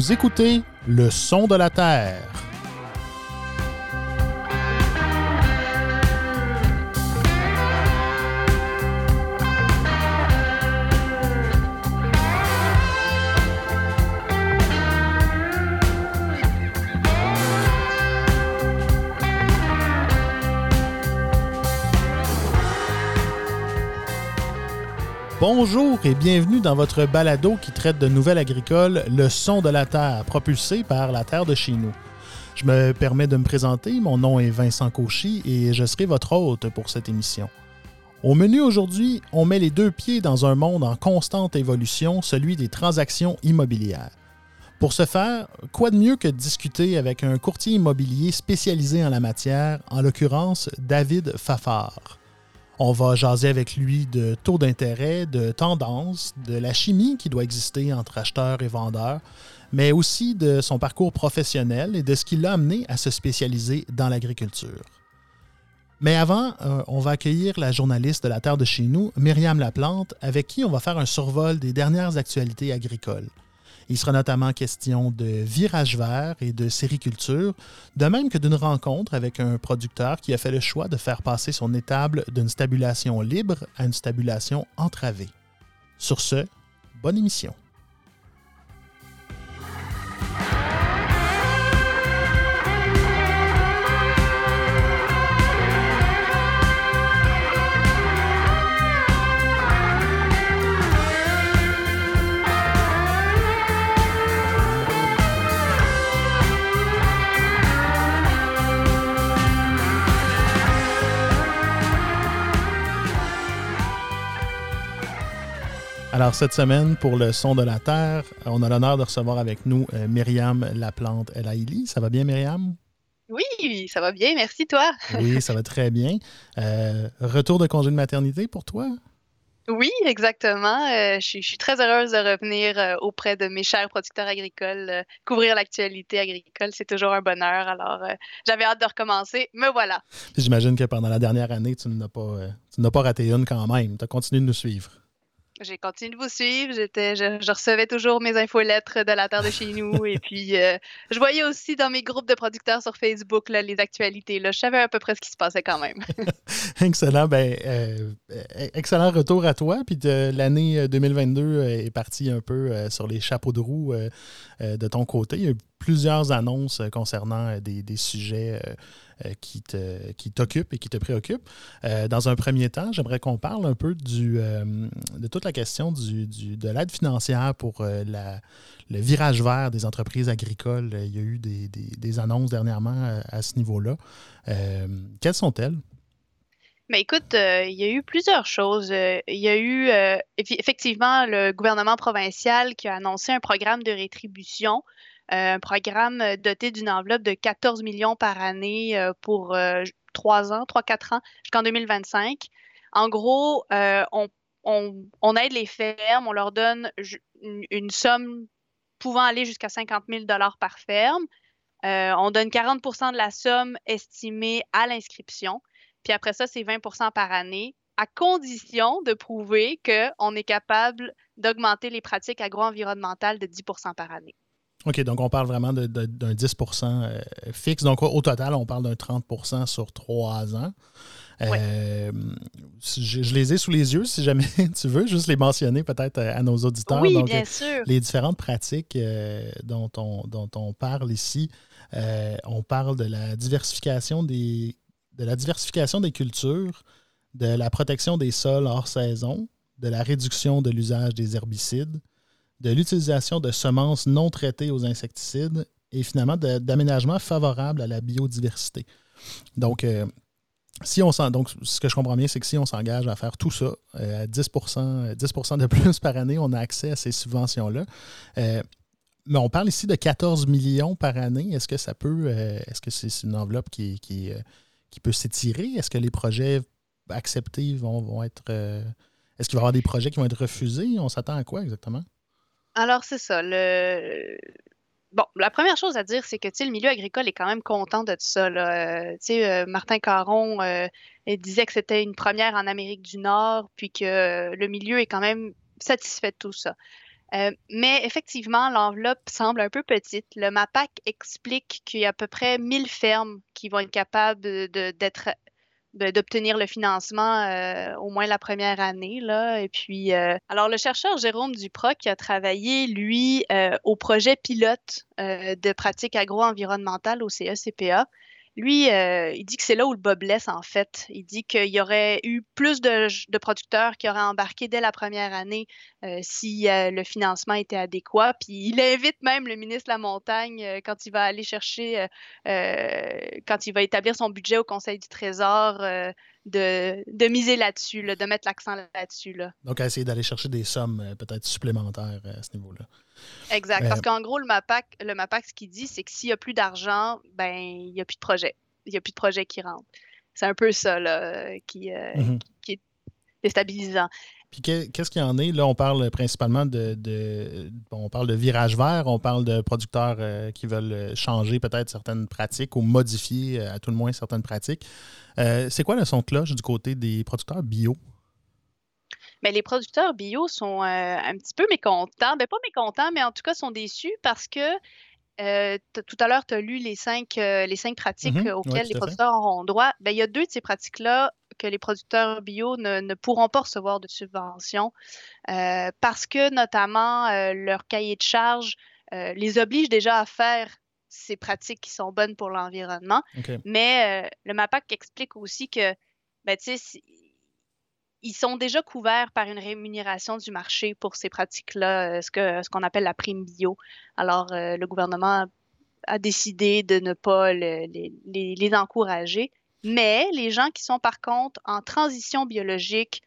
Vous écoutez Le son de la Terre. Bonjour et bienvenue dans votre balado qui traite de nouvelles agricoles, le son de la terre, propulsé par la terre de chez nous. Je me permets de me présenter, mon nom est Vincent Cauchy et je serai votre hôte pour cette émission. Au menu aujourd'hui, on met les deux pieds dans un monde en constante évolution, celui des transactions immobilières. Pour ce faire, quoi de mieux que de discuter avec un courtier immobilier spécialisé en la matière, en l'occurrence David Fafard. On va jaser avec lui de taux d'intérêt, de tendances, de la chimie qui doit exister entre acheteurs et vendeurs, mais aussi de son parcours professionnel et de ce qui l'a amené à se spécialiser dans l'agriculture. Mais avant, euh, on va accueillir la journaliste de la Terre de chez nous, Myriam Laplante, avec qui on va faire un survol des dernières actualités agricoles. Il sera notamment question de virage vert et de sériculture, de même que d'une rencontre avec un producteur qui a fait le choix de faire passer son étable d'une stabulation libre à une stabulation entravée. Sur ce, bonne émission. Alors, cette semaine, pour le son de la Terre, on a l'honneur de recevoir avec nous euh, Myriam Laplante Elaïli. Ça va bien, Myriam? Oui, ça va bien. Merci, toi. oui, ça va très bien. Euh, retour de congé de maternité pour toi? Oui, exactement. Euh, je, suis, très heureuse de revenir auprès de mes chers producteurs agricoles, couvrir l'actualité agricole. C'est toujours un bonheur. Alors, j'avais hâte de recommencer. Me voilà. J'imagine que pendant la dernière année, tu n'as pas, pas raté une quand même. Tu as continué de nous suivre. J'ai continué de vous suivre. J'étais, je, recevais toujours mes infolettres de la terre de chez nous. et puis, euh, je voyais aussi dans mes groupes de producteurs sur Facebook là, les actualités. Là. Je savais à peu près ce qui se passait quand même. excellent. Ben, euh, excellent retour à toi. Puis l'année 2022 euh, est partie un peu sur les chapeaux de roue de ton côté. Il y a eu plusieurs annonces concernant des, des sujets euh, qui, te, qui et qui te préoccupe. Euh, dans un premier temps, j'aimerais qu'on parle un peu du, euh, de toute la question du, de l'aide financière pour le virage vert des entreprises agricoles. Il y a eu des, des, annonces dernièrement à, ce niveau-là. quelles sont-elles? Mais ben, écoute, il y a eu plusieurs choses. il y a eu effectivement le gouvernement provincial qui a annoncé un programme de rétribution un programme euh, doté d'une enveloppe de 14 millions par année euh, pour euh, trois ans, trois, quatre ans, jusqu'en 2025. En gros, on, aide les fermes, on leur donne une, somme pouvant aller jusqu'à 50 000 par ferme. on donne 40% de la somme estimée à l'inscription. Puis après ça, c'est 20% par année, à condition de prouver qu'on est capable d'augmenter les pratiques agro-environnementales de 10% par année. OK, donc on parle vraiment d'un 10% euh, fixe. Donc au total, on parle d'un 30% sur trois ans. Euh, je, les ai sous les yeux, si jamais tu veux, juste les mentionner peut-être à, nos auditeurs. Oui, bien sûr. Les différentes pratiques euh, dont, on, dont on parle ici, on parle de la diversification des, de la diversification des cultures, de la protection des sols hors saison, de la réduction de l'usage des herbicides, de l'utilisation de semences non traitées aux insecticides et finalement d'aménagement favorable à la biodiversité. Donc, euh, si on donc, ce que je comprends bien, c'est que si on s'engage à faire tout ça euh, à 10, 10 de plus par année, on a accès à ces subventions-là. Euh, mais on parle ici de 14 millions par année. Est-ce que ça peut, est-ce que c'est une enveloppe qui peut s'étirer? Est-ce que les projets acceptés vont, vont être. est-ce qu'il va y avoir des projets qui vont être refusés? On s'attend à quoi exactement? Alors, c'est ça. Bon, la première chose à dire, c'est que le milieu agricole est quand même content de tout ça. Là. Euh, euh, Martin Caron euh, disait que c'était une première en Amérique du Nord, puis que le milieu est quand même satisfait de tout ça. mais effectivement, l'enveloppe semble un peu petite. Le MAPAC explique qu'il y a à peu près 1000 fermes qui vont être capables d'être d'obtenir le financement euh, au moins la première année. Là. Et puis, euh, alors le chercheur Jérôme Duprat qui a travaillé, lui, euh, au projet pilote de pratique agro-environnementale au CECPA, lui, euh, il dit que c'est là où le bas blesse, en fait. Il dit qu'il y aurait eu plus de, producteurs qui auraient embarqué dès la première année euh, si euh, le financement était adéquat. Puis il invite même le ministre la Montagne quand il va aller chercher, quand il va établir son budget au Conseil du Trésor, de, miser là-dessus, de mettre l'accent là-dessus. Là. Donc, essayer d'aller chercher des sommes peut-être supplémentaires à ce niveau-là. Exact. Parce qu'en gros, le MAPAC, le MAPAC, ce qu'il dit, c'est que s'il n'y a plus d'argent, ben il n'y a plus de projet. Il n'y a plus de projet qui rentre. C'est un peu ça là, qui, euh, mm-hmm. est déstabilisant. Puis qu'est-ce qu'il y en est? Là, on parle principalement de, on parle de virage vert, on parle de producteurs euh, qui veulent changer peut-être certaines pratiques ou modifier euh, à tout le moins certaines pratiques. c'est quoi le son de cloche du côté des producteurs bio? Mais les producteurs bio sont euh, un petit peu mécontents. Ben, pas mécontents, mais en tout cas sont déçus parce que euh, tout à l'heure, tu as lu les cinq, euh, les cinq pratiques mm-hmm. auxquelles les producteurs auront droit. Ben, il y a deux de ces pratiques-là que les producteurs bio ne, pourront pas recevoir de subvention parce que, notamment, leur cahier de charge les oblige déjà à faire ces pratiques qui sont bonnes pour l'environnement. Mais le MAPAC explique aussi que ben, ils sont déjà couverts par une rémunération du marché pour ces pratiques-là, euh, ce qu'on ce appelle la prime bio. Alors, euh, le gouvernement a décidé de ne pas les, les, encourager. Mais les gens qui sont par contre en transition biologique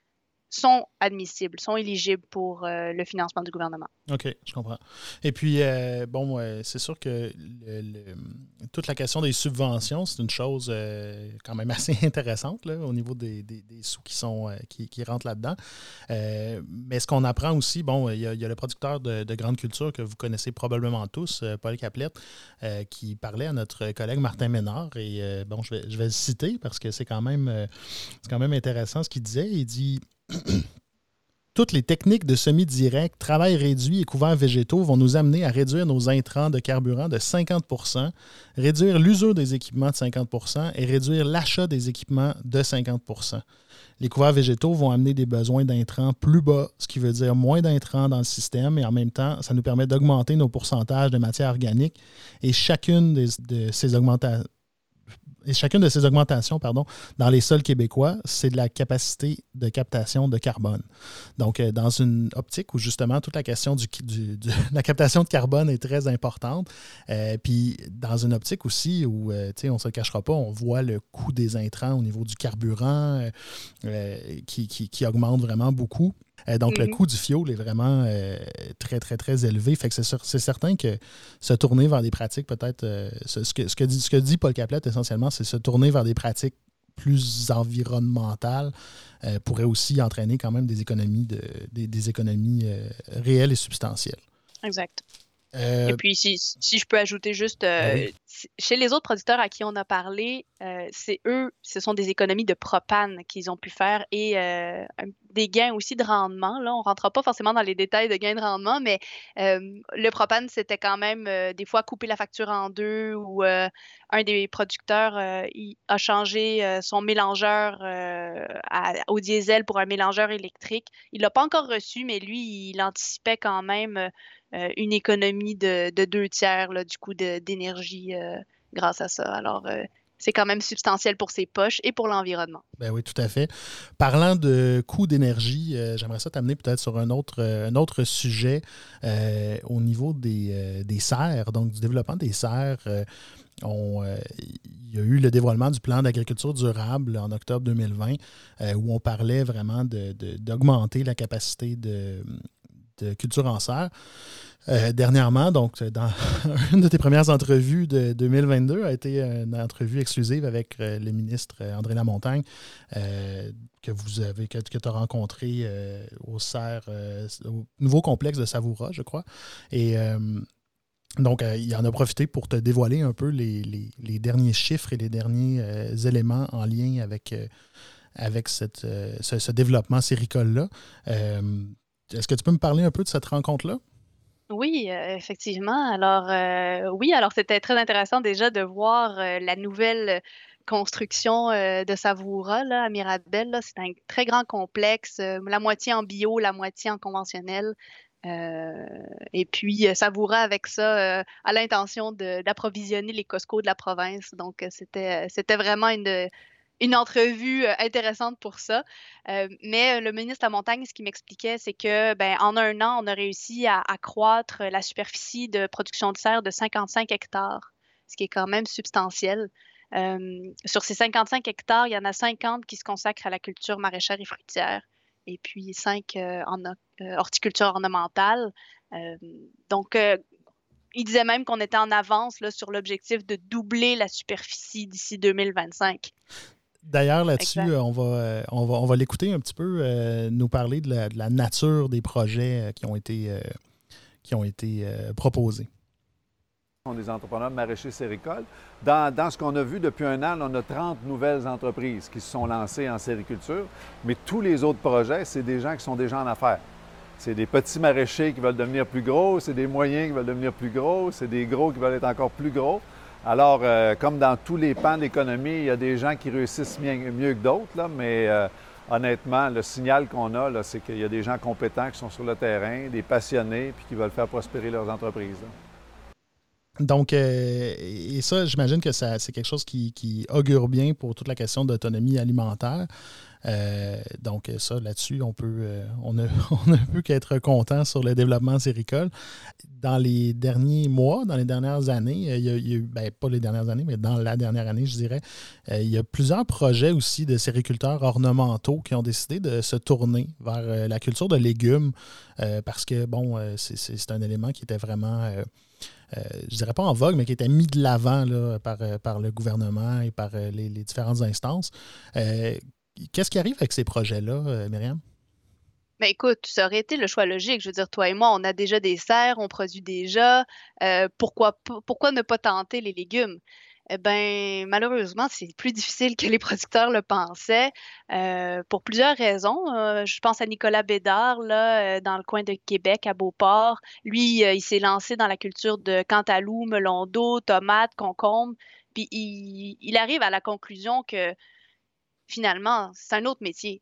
sont admissibles, sont éligibles pour euh, le financement du gouvernement. OK, je comprends. Et puis, euh, bon, c'est sûr que toute la question des subventions, c'est une chose euh, quand même assez intéressante là, au niveau des, sous qui, sont, qui, rentrent là-dedans. mais ce qu'on apprend aussi, bon, il y, a, le producteur de, grande culture que vous connaissez probablement tous, Paul Caplette, qui parlait à notre collègue Martin Ménard. Et bon, je vais, je vais le citer parce que c'est quand, même, quand même intéressant ce qu'il disait. Il dit toutes les techniques de semi-direct, travail réduit et couverts végétaux vont nous amener à réduire nos intrants de carburant de 50% réduire l'usure des équipements de 50% et réduire l'achat des équipements de 50% Les couverts végétaux vont amener des besoins d'intrants plus bas, ce qui veut dire moins d'intrants dans le système et en même temps, ça nous permet d'augmenter nos pourcentages de matière organique et chacune de ces augmentations et chacune de ces augmentations pardon, dans les sols québécois, c'est de la capacité de captation de carbone. Donc, euh, dans une optique où justement toute la question du, de la captation de carbone est très importante, euh, puis dans une optique aussi où, euh, tu sais, on ne se cachera pas, on voit le coût des intrants au niveau du carburant qui, augmente vraiment beaucoup. Euh, donc, le mhm. coût du fioul est vraiment euh, très, très, très élevé. Fait que c'est certain que se tourner vers des pratiques, peut-être, euh, ce, que, ce, que dit, ce que dit Paul Caplette essentiellement, c'est se tourner vers des pratiques plus environnementales pourrait aussi entraîner quand même des économies, de, des, économies réelles et substantielles. Exact. Et puis, si, si, je peux ajouter juste, ben chez les autres producteurs à qui on a parlé, c'est eux, ce sont des économies de propane qu'ils ont pu faire et des gains aussi de rendement. Là, on ne rentrera pas forcément dans les détails de gains de rendement, mais euh, le propane, c'était quand même euh, des fois couper la facture en deux ou euh, un des producteurs il a changé son mélangeur au diesel pour un mélangeur électrique. Il ne l'a pas encore reçu, mais lui, il anticipait quand même une économie de, de deux tiers là, du coup d'énergie grâce à ça. Alors, c'est quand même substantiel pour ses poches et pour l'environnement. Ben oui, tout à fait. Parlant de coûts d'énergie, euh, j'aimerais ça t'amener peut-être sur un autre, euh, un autre sujet euh, au niveau des, des, serres, donc du développement des serres. il y a eu le dévoilement du plan d'agriculture durable en octobre 2020 où on parlait vraiment d'augmenter de, la capacité de, culture en serre. Euh, dernièrement, donc dans une de tes premières entrevues de 2022 a été une entrevue exclusive avec euh, le ministre euh, André Lamontagne que vous avez tu as rencontré au au nouveau complexe de Savoura, je crois. Et donc, il en a profité pour te dévoiler un peu les, derniers chiffres et les derniers éléments en lien avec, avec ce, développement séricole-là. Est-ce que tu peux me parler un peu de cette rencontre-là? Oui, effectivement. Alors, oui, alors c'était très intéressant déjà de voir la nouvelle construction de Savoura là, à Mirabel. C'est un très grand complexe, la moitié en bio, la moitié en conventionnel. et puis, Savoura, avec ça, a l'intention d'approvisionner les Costco de la province. Donc, c'était vraiment une, une entrevue euh, intéressante pour ça. Euh, mais euh, le ministre la Montagne, ce qu'il m'expliquait, c'est que ben, en un an, on a réussi à accroître la superficie de production de serre de 55 hectares, ce qui est quand même substantiel. sur ces 55 hectares, il y en a 50 qui se consacrent à la culture maraîchère et fruitière, et puis 5 en horticulture ornementale. donc, il disait même qu'on était en avance là, sur l'objectif de doubler la superficie d'ici 2025. D'ailleurs, là-dessus, euh, on va, euh, on va, on va l'écouter un petit peu, euh, nous parler de la, nature des projets qui ont été, qui ont été proposés. On est des entrepreneurs maraîchers séricoles. Dans, dans ce qu'on a vu depuis un an, on a 30 nouvelles entreprises qui se sont lancées en sériculture, mais tous les autres projets, c'est des gens qui sont déjà en affaires. C'est des petits maraîchers qui veulent devenir plus gros, c'est des moyens qui veulent devenir plus gros, c'est des gros qui veulent être encore plus gros. Alors, euh, comme dans tous les pans d'économie, il y a des gens qui réussissent mieux, que d'autres, mais euh, honnêtement, le signal qu'on a, c'est qu'il y a des gens compétents qui sont sur le terrain, des passionnés, puis qui veulent faire prospérer leurs entreprises. Donc, euh, et ça, j'imagine que c'est quelque chose qui, augure bien pour toute la question d'autonomie alimentaire. Euh, donc, ça, là-dessus, on peut euh, on ne, peut qu'être content sur le développement séricole. Dans les derniers mois, dans les dernières années, il y a, eu, ben, pas les dernières années, mais dans la dernière année, je dirais, il y a plusieurs projets aussi de sériculteurs ornementaux qui ont décidé de se tourner vers la culture de légumes parce que, bon, c'est un élément qui était vraiment euh, je dirais pas en vogue, mais qui était mis de l'avant par, euh, par le gouvernement et par euh, les, différentes instances. Qu'est-ce qui arrive avec ces projets-là, Myriam? Mais ben, écoute, ça aurait été le choix logique. Je veux dire, toi et moi, on a déjà des serres, on produit déjà. pourquoi, pourquoi ne pas tenter les légumes? Eh ben, malheureusement, c'est plus difficile que les producteurs le pensaient euh, pour plusieurs raisons. Euh, je pense à Nicolas Bédard, là, euh, dans le coin de Québec, à Beauport. Lui, il s'est lancé dans la culture de cantaloupe, melon d'eau, tomates, concombres. Puis il, arrive à la conclusion que finalement, c'est un autre métier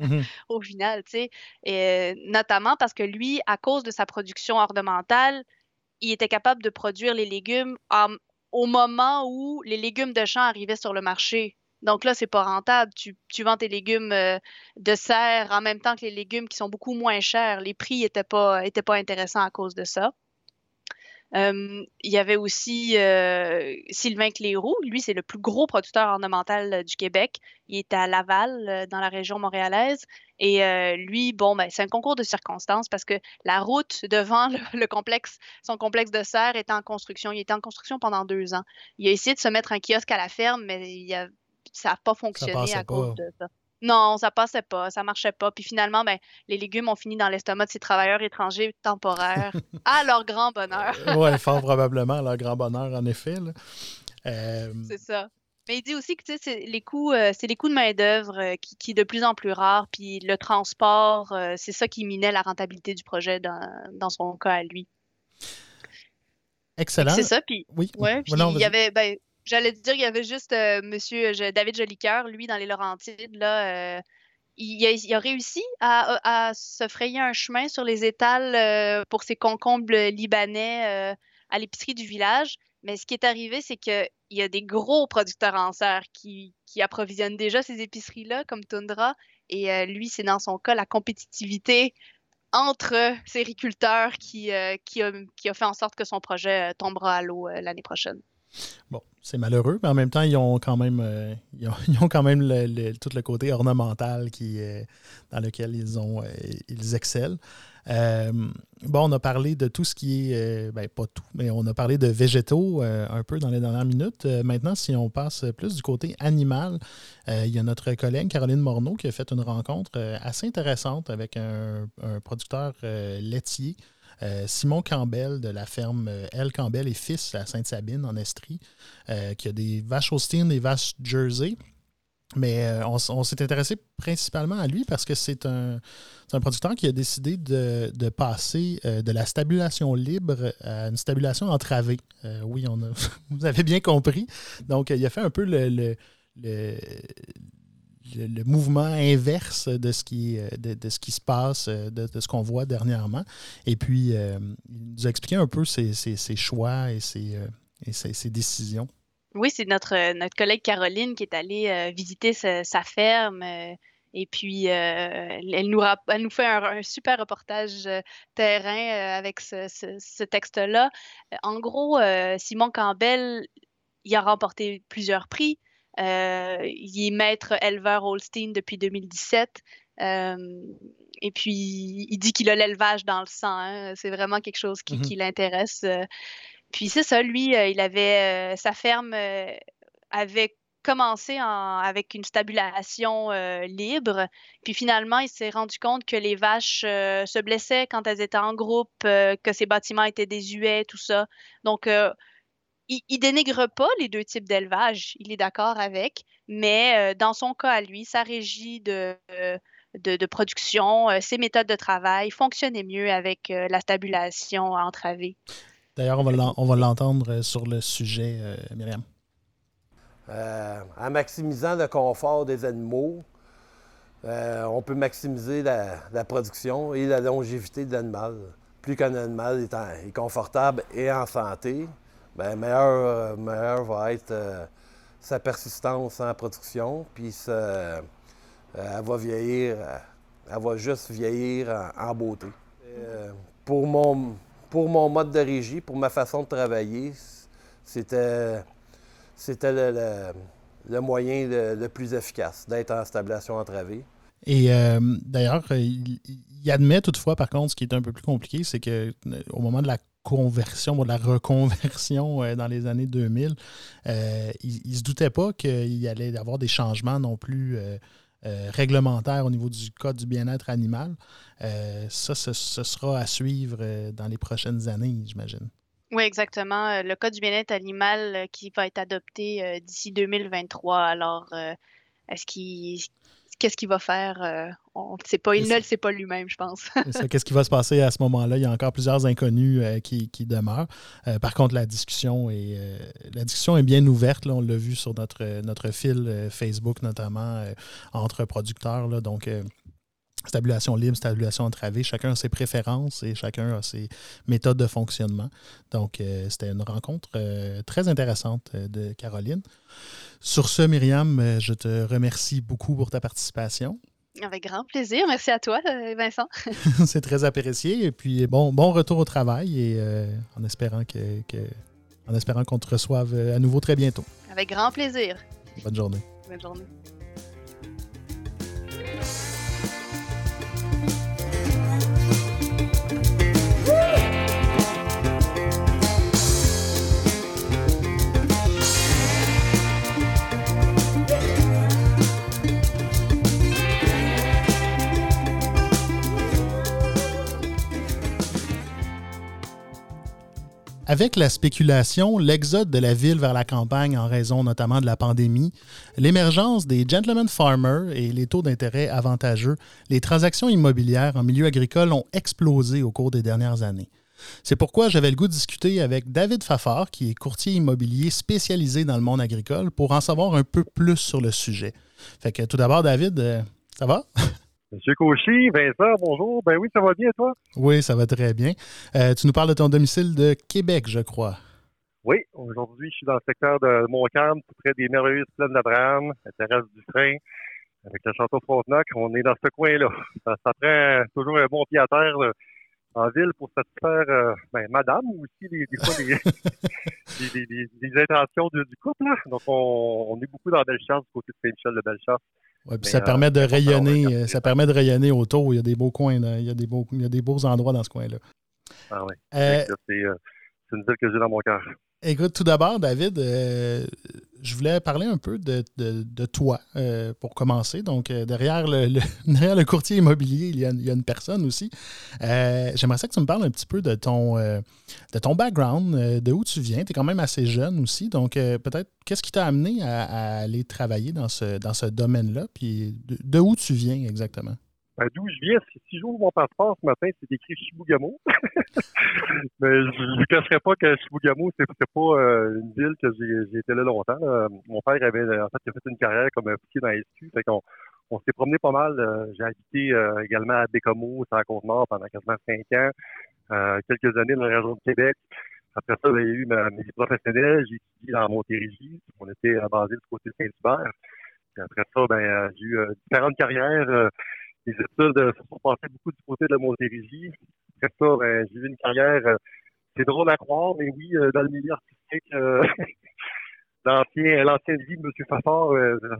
mmh au final, tu sais. Et, notamment parce que lui, à cause de sa production ornementale, il était capable de produire les légumes en, au moment où les légumes de champ arrivaient sur le marché. Donc là, c'est pas rentable. Tu, vends tes légumes euh, de serre en même temps que les légumes qui sont beaucoup moins chers. Les prix n'étaient pas, étaient pas intéressants à cause de ça il y avait aussi euh, Sylvain Cléroux. Lui, c'est le plus gros producteur ornemental euh, du Québec. Il est à Laval, euh, dans la région montréalaise. Et lui, bon, ben, c'est un concours de circonstances parce que la route devant le, complexe, son complexe de serre est en construction. Il était en construction pendant deux ans. Il a essayé de se mettre un kiosque à la ferme, mais il a, ça n'a pas fonctionné à cause de ça. Non, ça passait pas, ça marchait pas. Puis finalement, ben, les légumes ont fini dans l'estomac de ces travailleurs étrangers temporaires, à leur grand bonheur. Euh, oui, fort probablement, à leur grand bonheur, en effet. Euh, c'est ça. Mais il dit aussi que c'est les coûts, euh, c'est les coûts de main-d'œuvre qui, qui, de plus en plus rares, puis le transport, c'est ça qui minait la rentabilité du projet dans, son cas à lui. Excellent. C'est ça, puis oui. Ouais, puis il y avait ben, J'allais dire, il y avait juste euh, Monsieur David Jolicoeur, lui, dans les Laurentides, là. Euh, il, a, réussi à, se frayer un chemin sur les étals euh, pour ses concombres libanais à l'épicerie du village. Mais ce qui est arrivé, c'est qu'il y a des gros producteurs en serre qui, approvisionnent déjà ces épiceries-là, comme Tundra. Et lui, c'est dans son cas la compétitivité entre ces agriculteurs qui, qui, a, fait en sorte que son projet tombera à l'eau l'année prochaine. Bon, c'est malheureux, mais en même temps, ils ont quand même, euh, ils, ont, quand même tout le côté ornemental qui, dans lequel ils, ont, euh, ils excellent. Euh, bon, on a parlé de tout ce qui est, ben, pas tout, mais on a parlé de végétaux un peu dans les dernières minutes. maintenant, si on passe plus du côté animal, il y a notre collègue Caroline Morneau qui a fait une rencontre assez intéressante avec un producteur laitier euh, Simon Campbell de la ferme euh, L. Campbell et Fils à Sainte-Sabine, en Estrie, euh, qui a des vaches Holstein, des vaches Jersey. Mais on, s'est intéressé principalement à lui parce que c'est un, un, producteur qui a décidé de, passer de la stabulation libre à une stabulation entravée. Oui, on a, vous avez bien compris. Donc, il a fait un peu le, le, mouvement inverse de ce qui, de, ce qui se passe, de, ce qu'on voit dernièrement. Et puis, il nous a expliqué un peu ses, ses, choix et ses, et ses décisions. Oui, c'est notre, euh, notre collègue Caroline qui est allée euh, visiter sa, ferme. Euh, et puis, elle, nous elle nous fait un, super reportage terrain avec ce, texte-là. En gros, Simon Campbell, il a remporté plusieurs prix. Il est maître éleveur Holstein depuis 2017. et puis, il dit qu'il a l'élevage dans le sang. Hein. C'est vraiment quelque chose qui, qui l'intéresse. Puis c'est ça, lui, euh, il avait euh, sa ferme euh, avait commencé avec une stabulation libre. Puis finalement, il s'est rendu compte que les vaches se blessaient quand elles étaient en groupe, que ces bâtiments étaient désuets, tout ça. Donc, il, il, dénigre pas les deux types d'élevage. Il est d'accord avec, mais dans son cas à lui, sa régie de, de, production, ses méthodes de travail fonctionnaient mieux avec la stabulation entravée. D'ailleurs, on va l'entendre euh, sur le sujet, euh, Myriam. Euh, en maximisant le confort des animaux, on peut maximiser la, production et la longévité de l'animal. Plus qu'un animal est, confortable et en santé, bien, meilleur, meilleur va être sa persistance en production, puis elle va vieillir, elle va juste vieillir en, beauté. pour mon, pour mon mode de régie, pour ma façon de travailler, c'était, c'était le, moyen le, plus efficace d'être en stabulation entravée. Et euh, d'ailleurs, euh, il, admet toutefois, par contre, ce qui est un peu plus compliqué, c'est qu'au euh, moment de la conversion, de la reconversion dans les années 2000, il ne se doutait pas qu'il allait y avoir des changements non plus euh, réglementaire au niveau du code du bien-être animal. Euh, ça, ce, sera à suivre euh, dans les prochaines années, j'imagine. Oui, exactement. Le code du bien-être animal qui va être adopté d'ici 2023. Alors, est-ce qu'il qu'est-ce qu'il va faire? Euh, on ne sait pas. Il ne le sait pas lui-même, je pense. Qu'est-ce qui va se passer à ce moment-là? Il y a encore plusieurs inconnus euh, qui, demeurent. Euh, par contre, la discussion est, la discussion est bien ouverte. Là. On l'a vu sur notre, notre fil Facebook, notamment entre producteurs. Là. Donc, Stabulation libre, stabulation entravée, chacun a ses préférences et chacun a ses méthodes de fonctionnement. Donc, c'était une rencontre très intéressante de Caroline. Sur ce, Myriam, euh, je te remercie beaucoup pour ta participation. Avec grand plaisir. Merci à toi, euh, Vincent. C'est très apprécié. Et puis, bon, bon retour au travail et euh, en espérant que, en espérant qu'on te reçoive à nouveau très bientôt. Avec grand plaisir. Bonne journée. Bonne journée. Avec la spéculation, l'exode de la ville vers la campagne en raison notamment de la pandémie, l'émergence des gentlemen farmers et les taux d'intérêt avantageux, les transactions immobilières en milieu agricole ont explosé au cours des dernières années. C'est pourquoi j'avais le goût de discuter avec David Fafard, qui est courtier immobilier spécialisé dans le monde agricole, pour en savoir un peu plus sur le sujet. Fait que tout d'abord, David, euh, ça va? Monsieur Cauchy, Vincent, bonjour. Ben oui, ça va bien, toi? Oui, ça va très bien. Euh, tu nous parles de ton domicile de Québec, je crois. Oui, aujourd'hui, je suis dans le secteur de Montcalm, tout près des merveilleuses plaines d'Abraham, la terrasse du frein, avec le château Frontenac. On est dans ce coin-là. Ça, prend toujours un bon pied à terre en ville pour satisfaire euh, ben, madame ou aussi des, fois les, intentions du couple. Donc, on, est beaucoup dans Bellechasse, du côté de Saint-Michel de Bellechasse ça permet de rayonner, euh, ça permet de rayonner autour. Il y a des beaux coins, il y a des beaux, il y a des beaux endroits dans ce coin-là. Ah oui. Euh, euh, c'est une ville que j'ai dans mon cœur. Écoute, tout d'abord, David, je voulais parler un peu de, toi euh, pour commencer. Donc, euh, derrière, le, le courtier immobilier, il y a, une personne aussi. Euh, j'aimerais ça que tu me parles un petit peu de ton, de ton background, de où tu viens. Tu es quand même assez jeune aussi. Donc, peut-être, qu'est-ce qui t'a amené à, aller travailler dans ce, dans ce domaine-là? Puis, de où tu viens exactement? Ben, D'où je viens, si j'ouvre mon passeport ce matin, c'est écrit Chibougamau. Mais je ne cacherai pas que Chibougamau, c'est pas euh, une ville que j'ai été là longtemps. Mon père avait en fait, fait une carrière comme officier dans SQ. Fait qu'on on s'est promené pas mal. Euh, j'ai habité euh, également à Bécomo, sur la Côte-Nord, pendant quasiment cinq ans. quelques années dans la région de Québec. Après ça, j'ai eu ma, mes professionnels. J'ai étudié dans Montérégie. On était basé du côté de Saint-Hubert. Après ça, ben, j'ai eu différentes carrières les études euh, se sont passées beaucoup du côté de la Montérégie. Après ça, ben, j'ai eu une carrière, euh, c'est drôle à croire, mais oui, euh, dans le milieu artistique, l'ancien, l'ancienne vie de M. Fafard,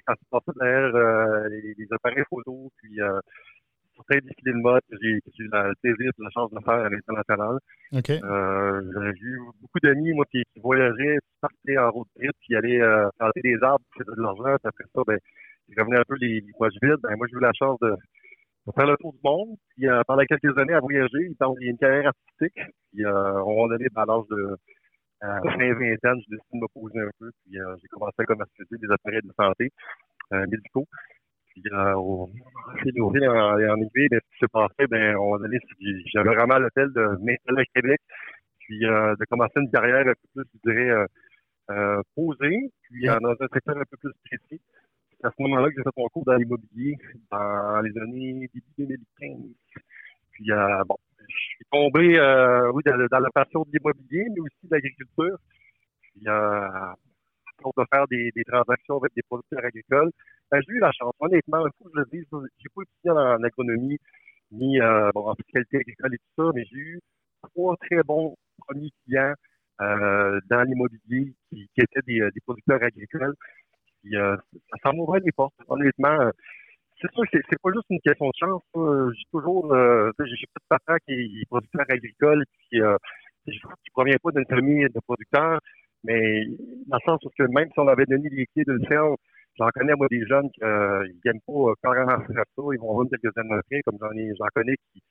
ça se passait derrière les, appareils photo, puis certains défilés de mode que j'ai, eu la plaisir la chance de faire à l'international. Okay. j'ai eu beaucoup d'amis, moi, qui, voyageaient, qui partaient en road trip, qui allaient planter des arbres, qui faisaient de l'argent, puis après ça, ben, ils revenaient un peu les, les poches vides. Ben, moi, j'ai eu la chance de pour faire le tour du monde. Puis euh, pendant quelques années à voyager, il a une carrière artistique. Puis euh, on a donné à l'âge de euh, 20 ans, j'ai décidé de me poser un peu. Puis euh, j'ai commencé à commercialiser des appareils de santé euh, médicaux. Puis euh, au fil en, en hiver, ben, ce qui s'est passé, ben, on a donné, j'avais vraiment l'hôtel de m'installer à Québec. Puis de commencer une carrière un peu plus, je dirais, posée, puis dans un secteur un peu plus précis à ce moment-là que j'ai fait mon cours dans l'immobilier dans les années début 2015. Puis euh, bon, je suis tombé euh, oui, dans, la passion de l'immobilier, mais aussi de l'agriculture. Puis euh, pour de faire des, transactions avec des producteurs agricoles. Ben, j'ai eu la chance. Honnêtement, il faut je le dise, j'ai pas étudié en, agronomie ni euh, bon, en fiscalité agricole et tout ça, mais j'ai eu trois très bons premiers clients euh, dans l'immobilier qui, étaient des, des producteurs agricoles. Puis, euh, ça m'ouvrait les portes, honnêtement. Euh, c'est sûr que c'est pas juste une question de chance. J'ai toujours, euh, j'ai pas de papa qui est producteur agricole, puis euh, provient pas d'une famille de producteurs, mais dans le sens que même si on avait donné les clés de le faire, j'en connais moi des jeunes qui euh, n'aiment pas carrément faire ça, ils vont vendre quelques années après, comme j'en j'en connais qui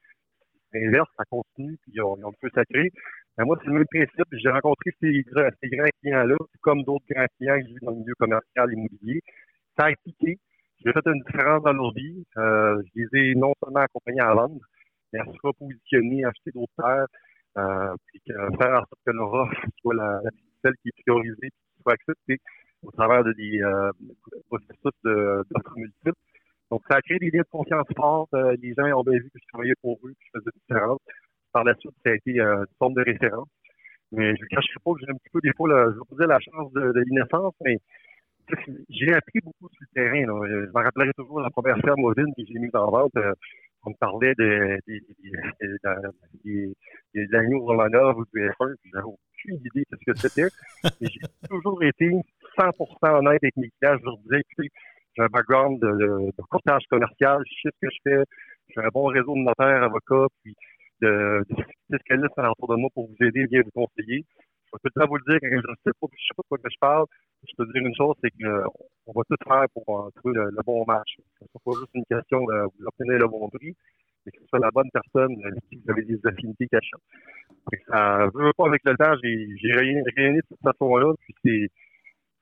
l'inverse, ça continue, puis ils ont, ils un peu sacré. Moi, c'est le même principe. J'ai rencontré ces, ces grands clients-là, comme d'autres grands clients que j'ai dans le milieu commercial immobilier. Ça a cliqué. J'ai fait une différence dans leur vie. Euh, je les ai non seulement accompagnés à vendre, mais à se repositionner, à acheter d'autres terres, euh, puis faire en sorte que leur offre soit la, celle qui est priorisée, qui soit acceptée au travers de des euh, processus d'offres de, multiples. Donc, ça a créé des liens de confiance fortes. Euh, les gens ont bien vu que je travaillais pour eux, que je faisais différence. Par la suite, ça a été euh, une forme de référence. Mais je ne cacherai pas que j'ai un petit peu des fois, là, je vous disais la chance de, de l'innocence, mais j'ai appris beaucoup sur le terrain. Là. Je me rappellerai toujours la première ferme ovine que j'ai mise en vente. Euh, on me parlait de, de, de, de l'agneau Romanov ou du F1, puis j'avais aucune idée de ce que c'était. Mais j'ai toujours été 100% honnête avec mes clients. Je leur disais, écoutez, j'ai un background de, courtage commercial, je sais ce que je fais, j'ai un bon réseau de notaires, avocats, puis de, de spécialistes autour de moi pour vous aider, bien vous conseiller. Je le temps vous le dire, quand je ne sais pas, de quoi je parle, je peux dire une chose, c'est qu'on va tout faire pour euh, trouver le, bon match. Ce n'est pas juste une question de vous obtenir le bon prix, mais que ce soit la bonne personne avec qui vous avez des affinités cachées. Ça ne veut pas avec le temps, j'ai rayonné de cette façon-là, puis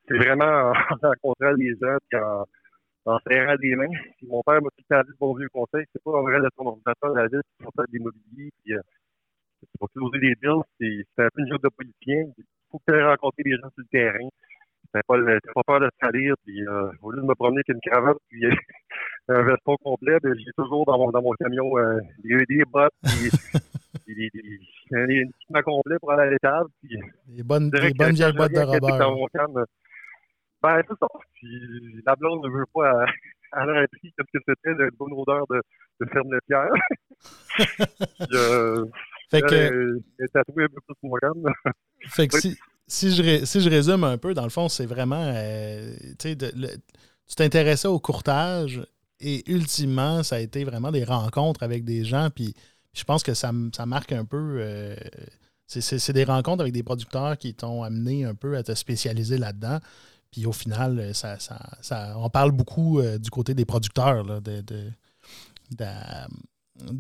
c'est vraiment en rencontrant les gens, puis en, en serrant des mains. Puis mon père m'a tout le temps dit le bon vieux conseil, c'est pas en vrai de ton ordinateur à la ville pour faire de l'immobilier, puis euh, pour closer des deals, c'est un peu une job de politicien. Il faut que tu aies rencontré des gens sur le terrain. T'as pas, pas peur de salir, puis euh, au lieu de me promener avec une cravate, puis euh, un veston complet, ben, j'ai toujours dans mon, dans mon camion euh, des, des bottes, puis des, des, complets pour aller à l'étable. Des bonnes, des bonnes vieilles bottes de Robert. Ben, c'est ça. Puis la blonde ne veut pas à, à l'entrée comme que c'était une bonne odeur de, de ferme de pierre. je, fait que. Est un peu plus moi-même. fait que si, si, je, si je résume un peu, dans le fond, c'est vraiment. Euh, tu t'intéressais au courtage et ultimement, ça a été vraiment des rencontres avec des gens. Puis je pense que ça, ça marque un peu. Euh, c'est des rencontres avec des producteurs qui t'ont amené un peu à te spécialiser là-dedans. Puis au final, ça, ça, on parle beaucoup du côté des producteurs, de, de,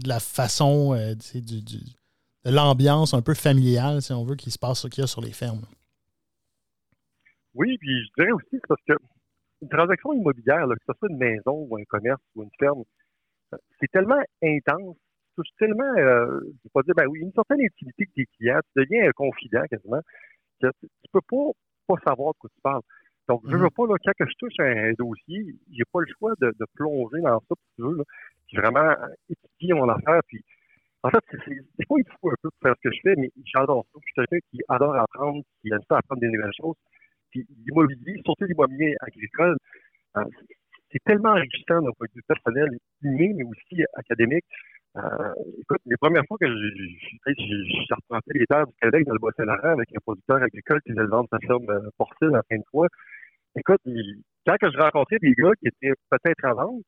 la, façon, du, de l'ambiance un peu familiale, si on veut, qui se passe, qu'il y a sur les fermes. Oui, puis je dirais aussi parce que une transaction immobilière, que ce soit une maison ou un commerce ou une ferme, c'est tellement intense, touche tellement, euh, je vais pas dire, ben oui, une certaine intimité avec tes clients, tu deviens confident quasiment, que tu peux pas, pas savoir de quoi tu parles. Donc, je veux mm-hmm. pas, là, quand je touche un dossier, j'ai pas le choix de, plonger dans ça, si tu veux, là, puis vraiment étudier mon affaire, puis en fait, c'est pas il faut un peu de faire ce que je fais, mais j'adore ça. Je suis quelqu'un qui adore apprendre, qui aime ça apprendre des nouvelles choses l'immobilier, surtout l'immobilier agricole, euh, c'est tellement enrichissant d'un point de vue personnel, humain, mais aussi académique. Euh, écoute, les premières fois que j'ai représenté les terres du Québec dans le Bois-Saint-Laurent avec un producteur agricole qui faisait vendre sa ferme euh, porcine la fin de fois, écoute, quand que je rencontrais des gars qui étaient peut-être à vendre,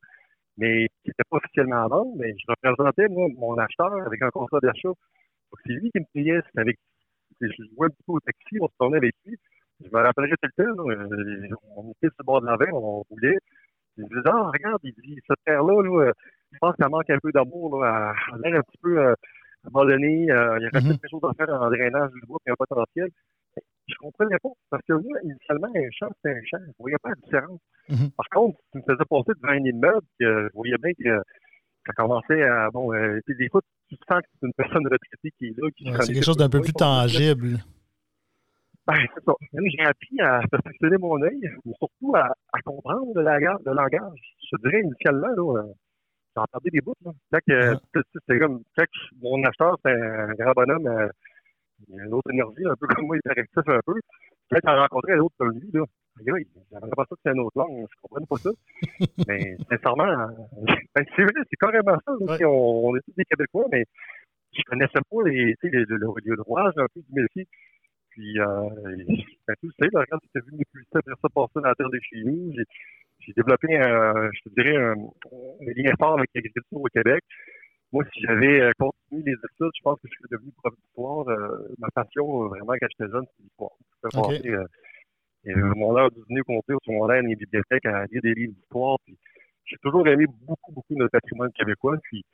mais qui n'étaient pas officiellement à vendre, mais je représentais, moi, mon acheteur avec un contrat d'achat. C'est lui qui me payait, c'était avec, je jouais un petit peu au taxi, on se tournait avec lui je me rappellerai tout le temps, euh, on était sur le bord de veine, on roulait. Je me disais, ah, regarde, il dit, cette terre-là, là, je pense qu'elle manque un peu d'amour, là, elle a l'air un petit peu euh, abandonnée, euh, il y aurait mm-hmm. quelque chose à faire en drainage du bois, puis un potentiel. Je comprenais pas, parce que moi, initialement, un champ, c'était un champ, je voyais pas la différence. Mm-hmm. Par contre, tu me faisais passer devant un immeuble, que je voyais bien que ça commençait à, bon, euh, des fois, tu sens que c'est une personne retraitée qui est là. Qui c'est quelque chose d'un peu plus tangible. Ben, c'est ça. J'ai appris à perfectionner mon œil, mais surtout à, comprendre le langage, le langage. Je dirais initialement, là, euh, j'ai entendu des bouts. Là? Quand, c'était comme, mon acheteur, c'est un grand bonhomme, euh, il a une autre énergie, un peu comme moi, il est réactif un peu. Quand j'ai rencontré un autre comme lui, là, j'avais pas ça que c'est une autre langue, je comprenais pas ça. mais sincèrement, ben, c'est vrai, c'est carrément ça. On, est tous des Québécois, mais je connaissais pas les, le, le, le, rouage un peu du métier. Puis, euh, ben, tu sais, là, quand tu vu mes publicités après ça passer dans la terre de chez nous, j'ai développé, un, je te dirais, un, un lien fort avec l'agriculture au Québec. Moi, si j'avais euh, continué les études, je pense que je serais devenu prof d'histoire. Euh, ma passion, euh, vraiment, quand j'étais jeune, c'est l'histoire. Je okay. euh, mon heure du dîner compté au secondaire dans les bibliothèques à lire des livres d'histoire. J'ai toujours aimé beaucoup, beaucoup notre patrimoine québécois. Puis,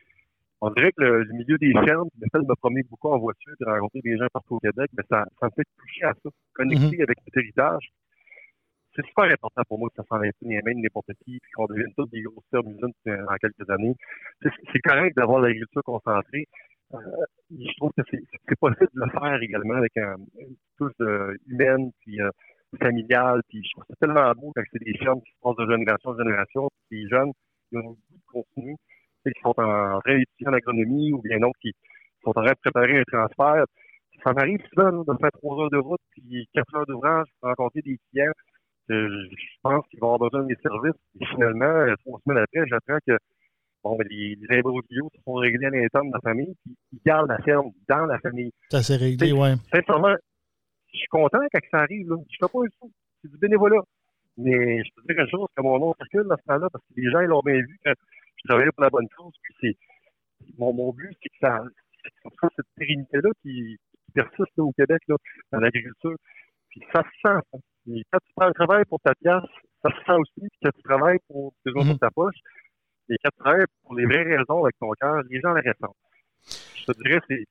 on dirait que le, milieu des fermes, le fait de me promener beaucoup en voiture, de rencontrer des gens partout au Québec, mais ça, ça me fait toucher à ça, connecter mhm. avec notre héritage. C'est super important pour moi que ça s'en aille les mains de n'importe qui, puis qu'on devienne tous des grosses fermes usines euh, en quelques années. C'est correct d'avoir l'agriculture concentrée. Euh, je trouve que c'est possible de le faire également avec un, une touche euh, humaine, puis euh, familiale, puis je trouve ça tellement beau quand c'est des fermes qui se passent de génération en génération, puis les jeunes, ils ont de continuer qui sont en train d'étudier en agronomie ou bien d'autres qui sont en train de préparer un transfert. Ça m'arrive souvent de faire trois heures de route puis quatre heures d'ouvrage pour rencontrer des clients je pense qu'ils vont avoir besoin de mes services. Et finalement, euh, trois semaines après, j'apprends que bon, ben, les, les imbroglios se sont réglés à l'interne de la famille, puis ils gardent la ferme dans la famille. Ça s'est réglé, oui. Sincèrement, je suis content quand ça arrive. Là. Je fais pas un sou. C'est du bénévolat. Mais je peux dire une chose, que mon nom circule dans ce temps-là, parce que les gens, ils l'ont bien vu quand travailler pour la bonne cause. Puis c'est mon, mon but, c'est que ça, ça cette pérennité-là qui, qui, persiste là, au Québec, là, dans l'agriculture. Puis ça se sent. Et quand tu prends un travail pour ta pièce, ça se sent aussi. Puis quand tu travailles pour, -hmm. pour ta poche, et quand tu travailles pour les vraies raisons avec ton cœur, les gens les ressentent. Je te dirais, c'est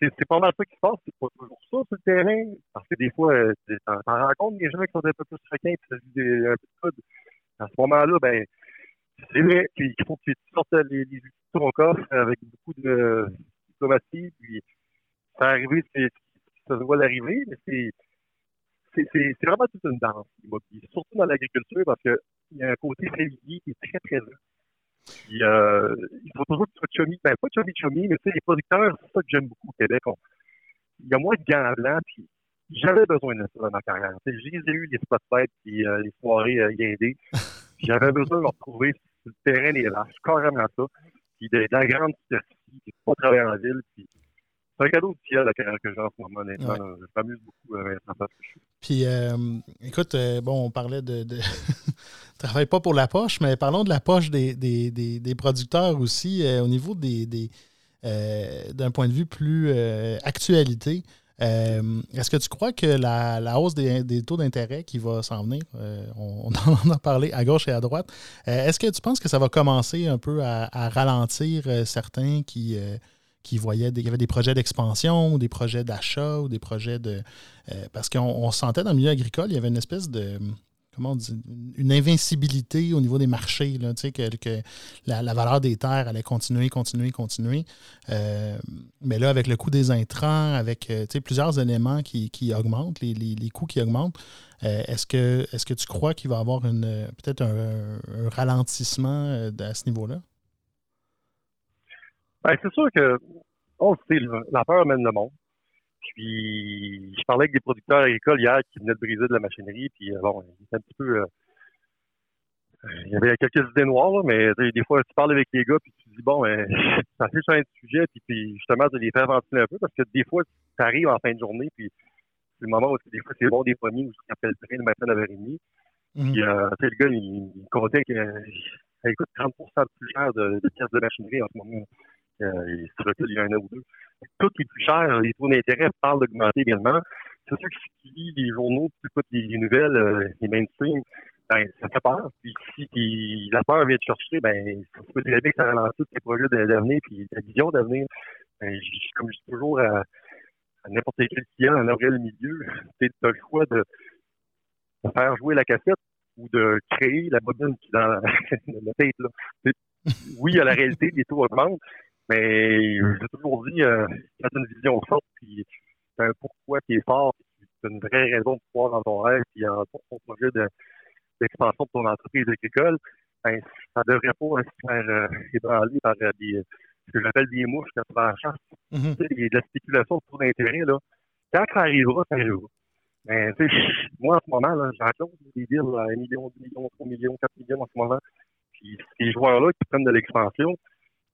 c'est pas mal ça qui se passe, c'est pas toujours ça sur le terrain, parce que des fois, euh, t'en rencontres des gens qui sont un peu plus requins, puis ça dit un peu de. À ce moment-là, ben, c'est vrai qu'il faut que tu sortes les, les outils de ton coffre avec beaucoup de diplomatie, puis ça arrivé, c'est, ça doit l'arriver, mais c'est, c'est, vraiment toute une danse, surtout dans l'agriculture, parce qu'il y a un côté familier qui est très présent. Puis, euh, il faut toujours que tu sois chummy, ben pas chummy chummy, mais tu sais, les producteurs, c'est ça que j'aime beaucoup au Québec. il y a moins de gants blancs, puis j'avais besoin de ça dans ma carrière. J'ai eu les spotlights, puis euh, les soirées euh, guindées. J'avais besoin de retrouver le terrain des vaches, carrément ça. Puis de, la grande superficie, puis pas travailler en ville. Puis c'est un cadeau de ciel, la carrière que j'ai en ce moment, honnêtement. Ouais. Je m'amuse beaucoup avec ça. Puis, euh, écoute, euh, bon, on parlait de. de... travaille pas pour la poche, mais parlons de la poche des, des, des, des producteurs aussi, euh, au niveau des. d'un point de vue plus actualité. Est-ce que tu crois que la, hausse des, taux d'intérêt qui va s'en venir, on, en a parlé à gauche et à droite, est-ce que tu penses que ça va commencer un peu à, ralentir certains qui, qui voyaient qu'il y avait des projets d'expansion ou des projets d'achat ou des projets de... parce qu'on sentait dans le milieu agricole, il y avait une espèce de comment on dit, une invincibilité au niveau des marchés, là, que, la, valeur des terres allait continuer, continuer, continuer. Euh, mais là, avec le coût des intrants, avec euh, plusieurs éléments qui, augmentent, les, les, coûts qui augmentent, euh, est-ce que, est que tu crois qu'il va y avoir peut-être un, ralentissement à ce niveau-là? Ben, c'est sûr que, on sait, la peur mène le monde. Puis, je parlais avec des producteurs agricoles hier qui venaient de briser de la machinerie. Puis, euh, bon, il un petit peu. Euh, il y avait quelques idées noires, mais des fois, tu parles avec les gars, puis tu dis, bon, ben, ça fait sur un sujet, puis, puis justement, tu les fais ventiler un peu, parce que des fois, tu arrives en fin de journée, puis c'est le moment où des fois, c'est bon des premiers où tu appelles le matin à 9h30. Mm-hmm. Puis, euh, tu sais, le gars, il, il comptait qu'il coûte 30% plus cher de, de pièces de machinerie en ce moment. Il se recule il y a un an ou deux tout est plus cher. Les taux d'intérêt parlent d'augmenter également. C'est sûr que si tu lis les journaux, tu écoutes les, nouvelles, euh, les mainstream, ben, ça fait peur. Puis si la peur vient te chercher, ben, ça peut que ça ralentit tes projets d'avenir puis ta vision d'avenir. Ben, comme je dis toujours à, n'importe quel client en aurait le milieu, tu as le choix de, faire jouer la cassette ou de créer la bobine qui est dans la, tête. Là. Oui, a la réalité, les taux augmentent, mais j'ai toujours dit, euh, quand tu as une vision forte, puis tu as un pourquoi qui est fort, tu as une vraie raison de pouvoir dans ton rêve, puis en ton projet d'expansion de, ton entreprise agricole, ben, ça ne devrait pas se faire euh, ébranler par euh, des, ce que j'appelle des mouches qui se la chasse. Mm-hmm. Tu sais, de la spéculation taux d'intérêt, là. Quand ça arrivera, ça arrivera. Mais, tu sais, moi, en ce moment, là, j'attends des deals à 1 million, 2 millions, 3 millions, 4 millions en ce moment. Puis, ces joueurs-là qui prennent de l'expansion,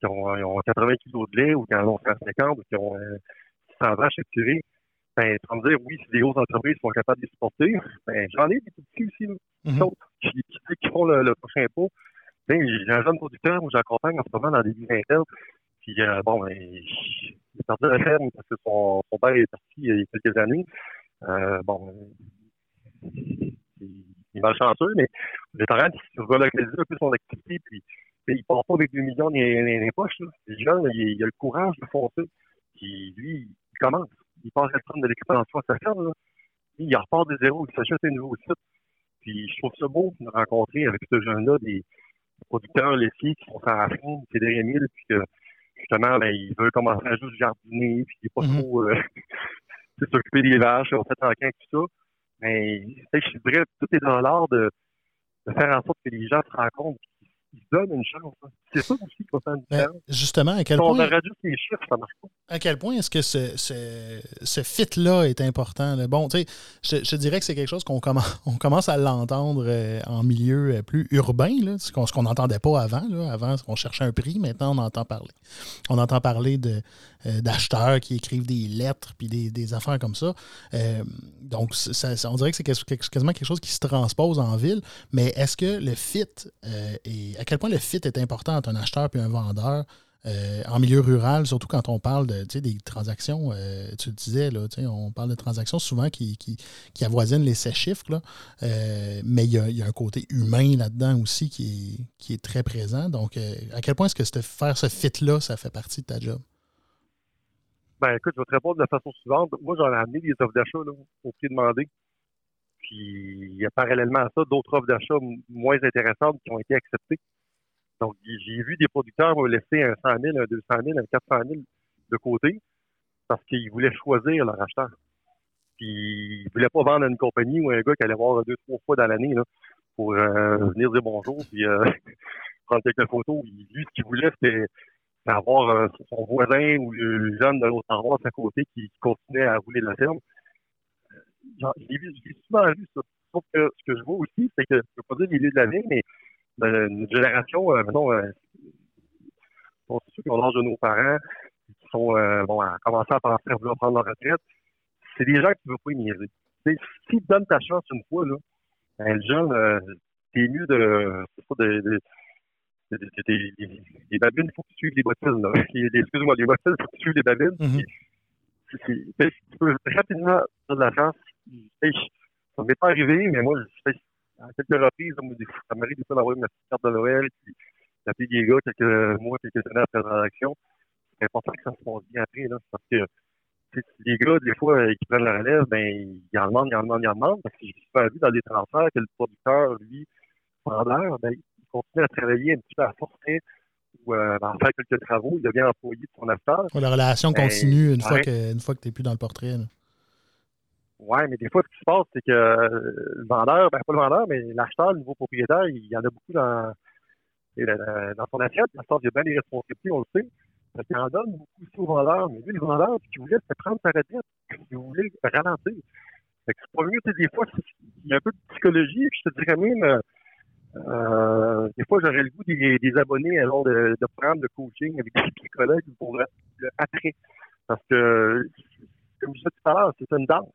qui ont, 80 kilos de lait ou qui en ont 150 ou qui ont 100 euh, vaches capturées, ben, tu vas me dire, oui, si des grosses entreprises sont capables de les supporter, ben, j'en ai des petits aussi, là, mm-hmm. qui, qui, font le, prochain pas. Ben, j'ai un jeune producteur où j'accompagne en ce moment dans des vies internes. Puis, euh, bon, ben, il est parti de la ferme parce que son, son père est parti il y a quelques années. Euh, bon, il, est malchanceux, mais il est en train de relocaliser un peu son activité. Puis, il part pas avec 2 millions dans les, poches. Là. Le jeune, il, a le courage de foncer. Puis lui, il commence. Il passe à prendre de l'expansion à sa ferme. Là. Il repart de zéro, il s'achète un nouveau site. Puis je trouve ça beau de rencontrer avec ce jeune-là des producteurs laitiers qui sont à la fin, c'est des mille, puis que justement, ben, il veut commencer à juste jardiner, puis il n'est pas mm-hmm. trop euh, s'occuper des vaches, on fait en camp, tout ça. Mais je dirais tout est dans l'art de, de, faire en sorte que les gens se rencontrent ils donnent une chance. Hein. C'est ça aussi ben, différence. justement, à quel point. On a réduit les chiffres, ça marche pas. À quel point est-ce que ce, ce, ce fit-là est important? Bon, tu sais, je, dirais que c'est quelque chose qu'on commence, on commence à l'entendre euh, en milieu euh, plus urbain, là, ce qu'on n'entendait pas avant. Là. Avant, on cherchait un prix, maintenant, on entend parler. On entend parler euh, d'acheteurs qui écrivent des lettres puis des, des affaires comme ça. donc, ça, on dirait que c'est quasiment quelque chose qui se transpose en ville. Mais est-ce que le fit est à quel point le fit est important un acheteur et un vendeur euh, en milieu rural, surtout quand on parle de, des transactions, euh, tu le disais, là, on parle de transactions souvent qui, qui, avoisinent les 7 chiffres, euh, mais il y, a, un côté humain là-dedans aussi qui est, qui est très présent. Donc, à quel point est-ce que faire ce fit-là, ça fait partie de ta job? Ben écoute, je vais te répondre de la façon suivante. Moi, j'en ai amené des offres d'achat au prix demandé. Puis, il y a parallèlement à ça d'autres offres d'achat moins intéressantes qui ont été acceptées. Donc, j'ai vu des producteurs laisser un 100 000, un 200 000, un 400 000 de côté parce qu'ils voulaient choisir leur acheteur. Puis, ils voulaient pas vendre à une compagnie ou à un gars qui allait voir deux, trois fois dans l'année pour euh, venir dire bonjour puis euh, prendre quelques photos. Lui, ce qu'il voulait, c'était avoir euh, son voisin ou le jeune de l'autre endroit à côté qui, continuait à rouler la ferme. J'ai souvent vu ça. Sauf que ce que je vois aussi, c'est que, je ne veux pas dire les lieux de la vie, mais une génération, euh, mettons, ceux qui ont l'âge de nos parents, qui sont euh, bon, à commencer à penser à vouloir prendre leur retraite, c'est des gens qui ne veulent pas y niaiser. Si tu donnes ta chance une fois, là, ben, le jeune, euh, t'es mieux de, de, de les babines, il faut que tu suives les bottines. Excuse-moi, les bottines, il faut que tu suives les babines. Ben, tu peux rapidement faire de la chance. Ça m'est pas arrivé, mais moi, à quelques reprises, ça m'arrive des fois d'avoir ma petite carte de Noël, puis d'appeler des gars quelques mois, quelques années après la transaction. C'est important que ça se passe bien après, là, parce que les gars, des fois, qui prennent la relève, ben, ils en demandent, ils en demandent, ils en demandent, parce que j'ai souvent vu dans des transferts que le producteur, lui, vendeur, ben, il continue à travailler un petit peu à forcer ou euh, à faire quelques travaux, il devient employé de son acheteur. la relation ben, continue une, fois que, une fois que tu n'es plus dans le portrait. Oui, mais des fois, ce qui se passe, c'est que euh, le vendeur, ben pas le vendeur, mais l'acheteur, le nouveau propriétaire, il y en a beaucoup dans, dans son assiette. Il y a bien des responsabilités, on le sait. Parce qu'il en donne beaucoup au vendeur. Mais lui, le vendeur, qui voulait se prendre sa retraite, il voulait ralentir. Fait que c'est pas mieux, des fois, il y a un peu de psychologie, puis je te dirais même, euh, euh, des fois, j'aurais le goût des, abonnés alors de, de prendre le coaching avec des psychologues pour le, après. Parce que, comme je disais tout à l'heure, c'est une danse.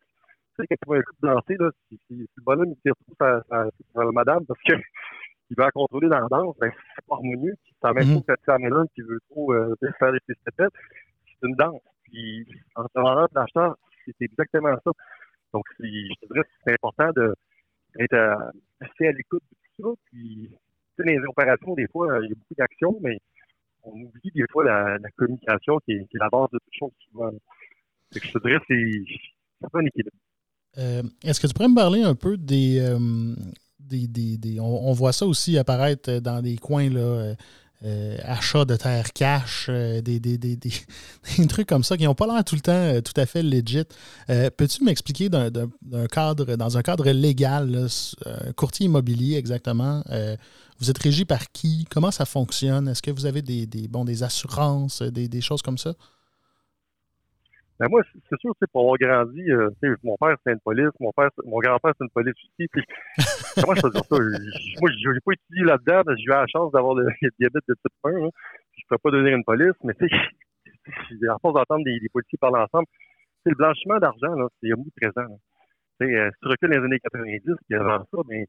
Tu sais, quand tu vas écouter danser, là, si, si, le bonhomme il tire trop sa, sa, sa, madame parce que il va la contrôler dans la danse, ben, c'est pas harmonieux. C'est la même chose que Sam qui veut trop euh, faire des pistes C'est une danse. Puis, en ce moment l'acheteur, c'est exactement ça. Donc, je te dirais que c'est important d'être euh, assez à l'écoute ça. Puis, les opérations, des fois, il y a beaucoup d'actions, mais on oublie des fois la, communication qui est, la base de toute chose souvent. je te dirais c'est pas un équilibre. Euh, est-ce que tu pourrais me parler un peu des. Euh, on, voit ça aussi apparaître dans des coins là, euh, achat de terre cash, des, des, trucs comme ça qui n'ont pas l'air tout le temps tout à fait legit. Peux-tu m'expliquer cadre, dans un cadre légal, courtier immobilier exactement, vous êtes régi par qui? Comment ça fonctionne? Est-ce que vous avez des, bon, des assurances, des, choses comme ça? Ben moi, c'est sûr, c'est pour avoir grandi, euh, mon père c'était une police, mon père, mon grand-père c'est une police aussi. comment je peux dire ça? Moi, je n'ai pas étudié là-dedans, parce que j'ai eu la chance d'avoir le, diabète de type 1. Hein. Je ne peux pas devenir une police, mais tu sais, à force d'entendre des, des, policiers parler ensemble, c'est le blanchiment d'argent, là, c'est omniprésent. sais, euh, si tu recules dans les années 90, puis avant ça, ben,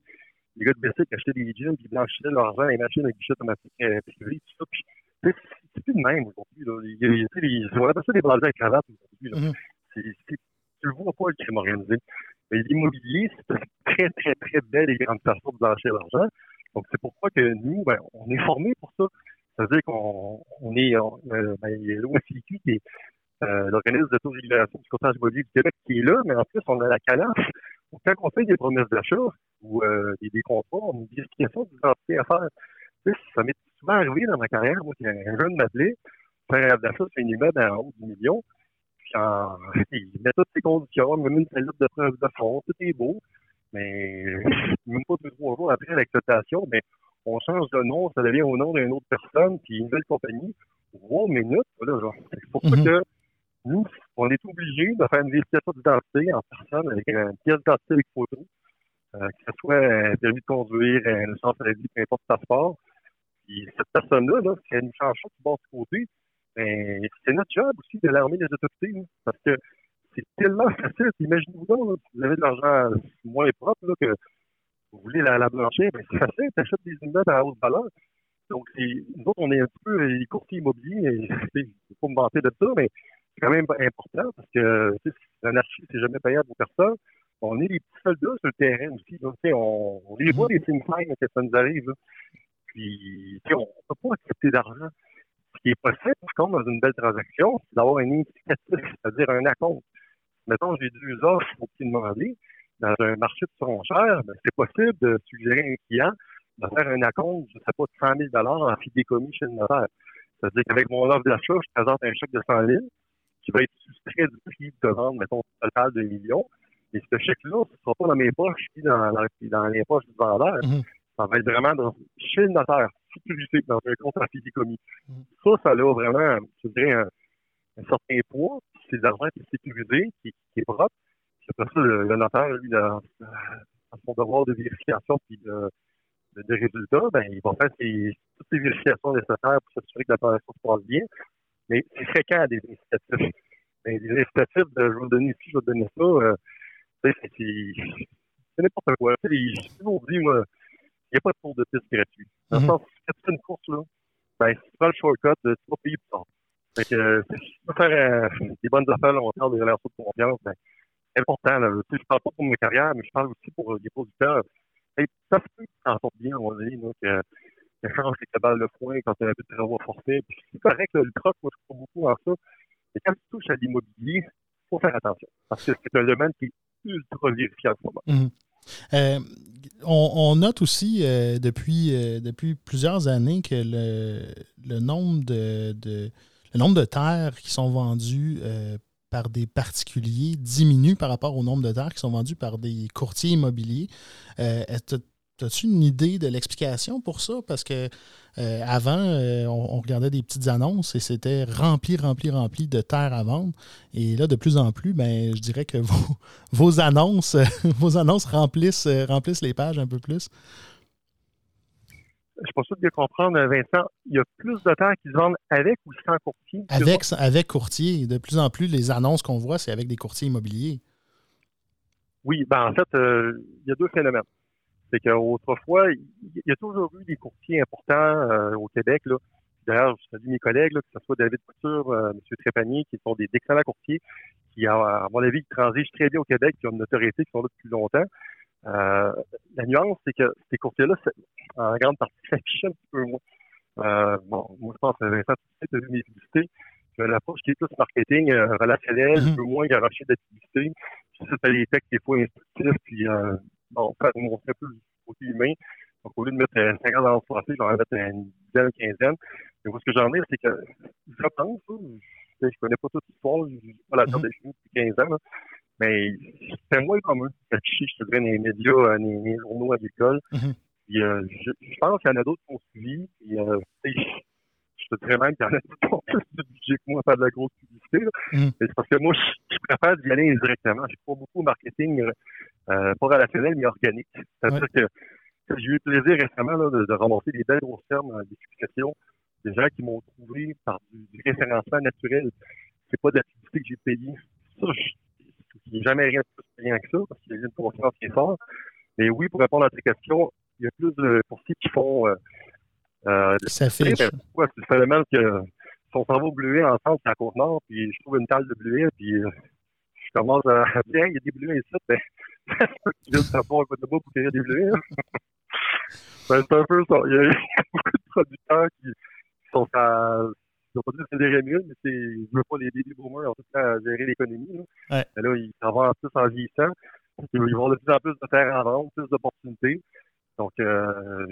les gars de Bessic achetaient des jeans, puis blanchissaient l'argent, les machines avec guichet automatique euh, privées, tout ça. Puis, c'est plus de même aujourd'hui. On appelle ça des brasilles à cravate aujourd'hui. Mm-hmm. Tu le vois pas, le crime organisé. Mais l'immobilier, c'est une très, très, très belle et grande façon de blanchir l'argent. Donc, c'est pourquoi que nous, ben, on est formés pour ça. Ça veut dire qu'on on est, euh, ben, il y a l'OFIQ qui est euh, l'organisme d'autorégulation du courtage immobilier du Québec qui est là, mais en plus, on a la CALAF. Quand on fait des promesses d'achat ou euh, des, des contrats, on a une vérification d'identité à faire. Ça m'est souvent arrivé dans ma carrière, moi, qu'il y a un jeune m'appelait, faire un d'achat sur une immeuble en haut du million, puis en, il met toutes ses conditions, même une lettre de preuve de fond, tout est beau, mais même pas deux, trois jours après l'exploitation, mais on change de nom, ça devient au nom d'une autre personne, puis une nouvelle compagnie. Wow, minute, voilà, genre. C'est pour ça mm-hmm. que nous, on est obligé de faire une vérification d'identité en personne avec une pièce d'identité avec photo, euh, que ce soit un permis de conduire, un licence à la vie, peu importe passeport. Puis cette personne-là, là, si elle nous change ça du du côté, ben, c'est notre job aussi de l'armer des autorités. parce que c'est tellement facile. Imaginez-vous donc, vous avez de l'argent moins propre, que vous voulez la, la blanchir, ben, c'est facile, tu achètes des immeubles à haute valeur. Donc, nous autres, on est un peu les courtiers immobiliers. Je ne vais pas me vanter de ça, mais c'est quand même important parce que l'anarchie, c'est jamais payable aux personnes. On est les petits soldats sur le terrain aussi. Donc, on, les voit des signes que ça nous arrive. Puis, on ne peut pas accepter d'argent. Ce qui est possible, par contre, dans une belle transaction, c'est d'avoir un indicatif, c'est-à-dire un acompte. Mettons, j'ai deux offres au pied demander. Dans un marché de surenchère, ben, c'est possible de suggérer à un client de faire un acompte, je ne sais pas, de 100 000 en fidécommis chez le notaire. C'est-à-dire qu'avec mon offre d'achat, je présente un chèque de 100 000 qui va être soustrait du prix de vente, mettons, total de millions. Et ce chèque-là, ce ne sera pas dans mes poches, puis dans, les poches du vendeur. Mm-hmm ça va être vraiment dans, chez le notaire, sécurisé dans un compte en physique-commis. Mm. Ça, ça a vraiment, je dirais, un, certain poids. C'est l'argent qui est sécurisé, qui, est propre. Après ça, le, notaire, lui, dans, son devoir de vérification puis de, de, résultats, ben, il va faire toutes les vérifications nécessaires pour s'assurer que l'opération se passe bien. Mais c'est fréquent des incitatifs. Ben, des incitatifs de je vais donner ci, je vais donner ça, euh, c'est n'importe quoi. Je vous dis, moi, n'y a pas de tour de piste gratuit. Dans le mhm. sens, si tu fais une course, là, ben, si tu prends le shortcut, tu vas payer plus tard. Fait que, euh, si tu veux faire euh, des bonnes affaires long terme, des relations de confiance, ben, c'est important. Là. Tu sais, je parle pas pour ma carrière, mais je parle aussi pour euh, les producteurs. Ça se peut tu sortes bien, à un moment donné, là, que que change les cabales de foin quand tu as un peu de travaux forcés. Puis c'est correct, là, le troc, moi, je crois beaucoup en ça. Mais quand tu touches à l'immobilier, il faut faire attention. Parce que c'est un domaine qui est ultra vérifié en ce moment. Mhm. Euh, on, note aussi euh, depuis, euh, depuis plusieurs années que le, nombre de, terres qui sont vendues par des particuliers diminue par rapport au nombre de terres qui sont vendues par des courtiers immobiliers. As-tu une idée de l'explication pour ça? Parce que euh, avant, euh, on, on regardait des petites annonces et c'était rempli, rempli, rempli de terres à vendre. Et là, de plus en plus, ben, je dirais que vos, vos annonces, vos annonces remplissent, euh, remplissent les pages un peu plus. Je suis pas sûr de bien comprendre, Vincent. Il y a plus de terres qui se vendent avec ou sans courtier? Avec, avec courtier, de plus en plus, les annonces qu'on voit, c'est avec des courtiers immobiliers. Oui, ben en fait, euh, il y a deux phénomènes. C'est qu'autrefois, il y a toujours eu des courtiers importants euh, au Québec. Là. D'ailleurs, je salue mes collègues, là, que ce soit David Couture, euh, M. Trépanier, qui sont des excellents courtiers, qui, à, mon avis, transigent très bien au Québec, qui ont une notoriété, qui sont là depuis longtemps. Euh, la nuance, c'est que ces courtiers-là, c'est- en grande partie, s'affichent un petit peu moins. Euh, bon, moi, je pense que Vincent, tu sais, as vu mes publicités. J'ai une approche qui est plus marketing euh, relationnel, Mhm. un peu moins garoché d'activité. Puis ça, des textes des fois instructifs, puis bon, faire montrer un peu le côté humain. Donc, au lieu de mettre euh, 50 dans le français, j'en vais mettre une dizaine, une quinzaine. Mais moi, ce que j'en ai, c'est que je pense, je, je connais pas toute l'histoire, je suis pas la table Mhm. des depuis 15 ans, là, mais c'est moins commun d'afficher, je te dirais, dans les médias, euh, dans les, journaux agricoles. Mhm. Puis, euh, je, je pense qu'il y en a d'autres qui ont suivi. Puis, euh, je te dirais même qu'il y en a qui ont plus de budget que moi à faire de la grosse publicité. là. Mhm. Mais c'est parce que moi, je, je préfère d'y aller indirectement. Je crois beaucoup au marketing, euh, pas relationnel, mais organique. C'est-à-dire que j'ai eu le plaisir récemment là, de, de ramasser des belles grosses fermes en d'explication. Des gens qui m'ont trouvé par du, du référencement naturel. C'est pas de la publicité que j'ai payée. Ça, je n'ai jamais rien de plus payant que ça, parce qu'il y a une confiance qui est forte. Mais oui, pour répondre à ta question, il y a plus de courtiers qui font euh, euh, Qui s'affichent. ben, ouais, c'est le phénomène que si on s'en va au bleuet ensemble, c'est à Côte-Nord, puis je trouve une talle de bleuet, puis euh, je commence à dire, il y a des bleuets ici, ben, viens de savoir un peu de bois pour cueillir des bleuets. hein. ben, c'est un peu ça. Il y a il y a beaucoup de producteurs qui, sont à, ne vais pas dire que c'est des rémunes, mais c'est, je veux pas les baby boomers en tout cas à gérer l'économie, là. Ouais. Mais là, ils s'en vont plus en vieillissant. Ils vont de plus en plus de terres en vente, plus d'opportunités. Donc, euh,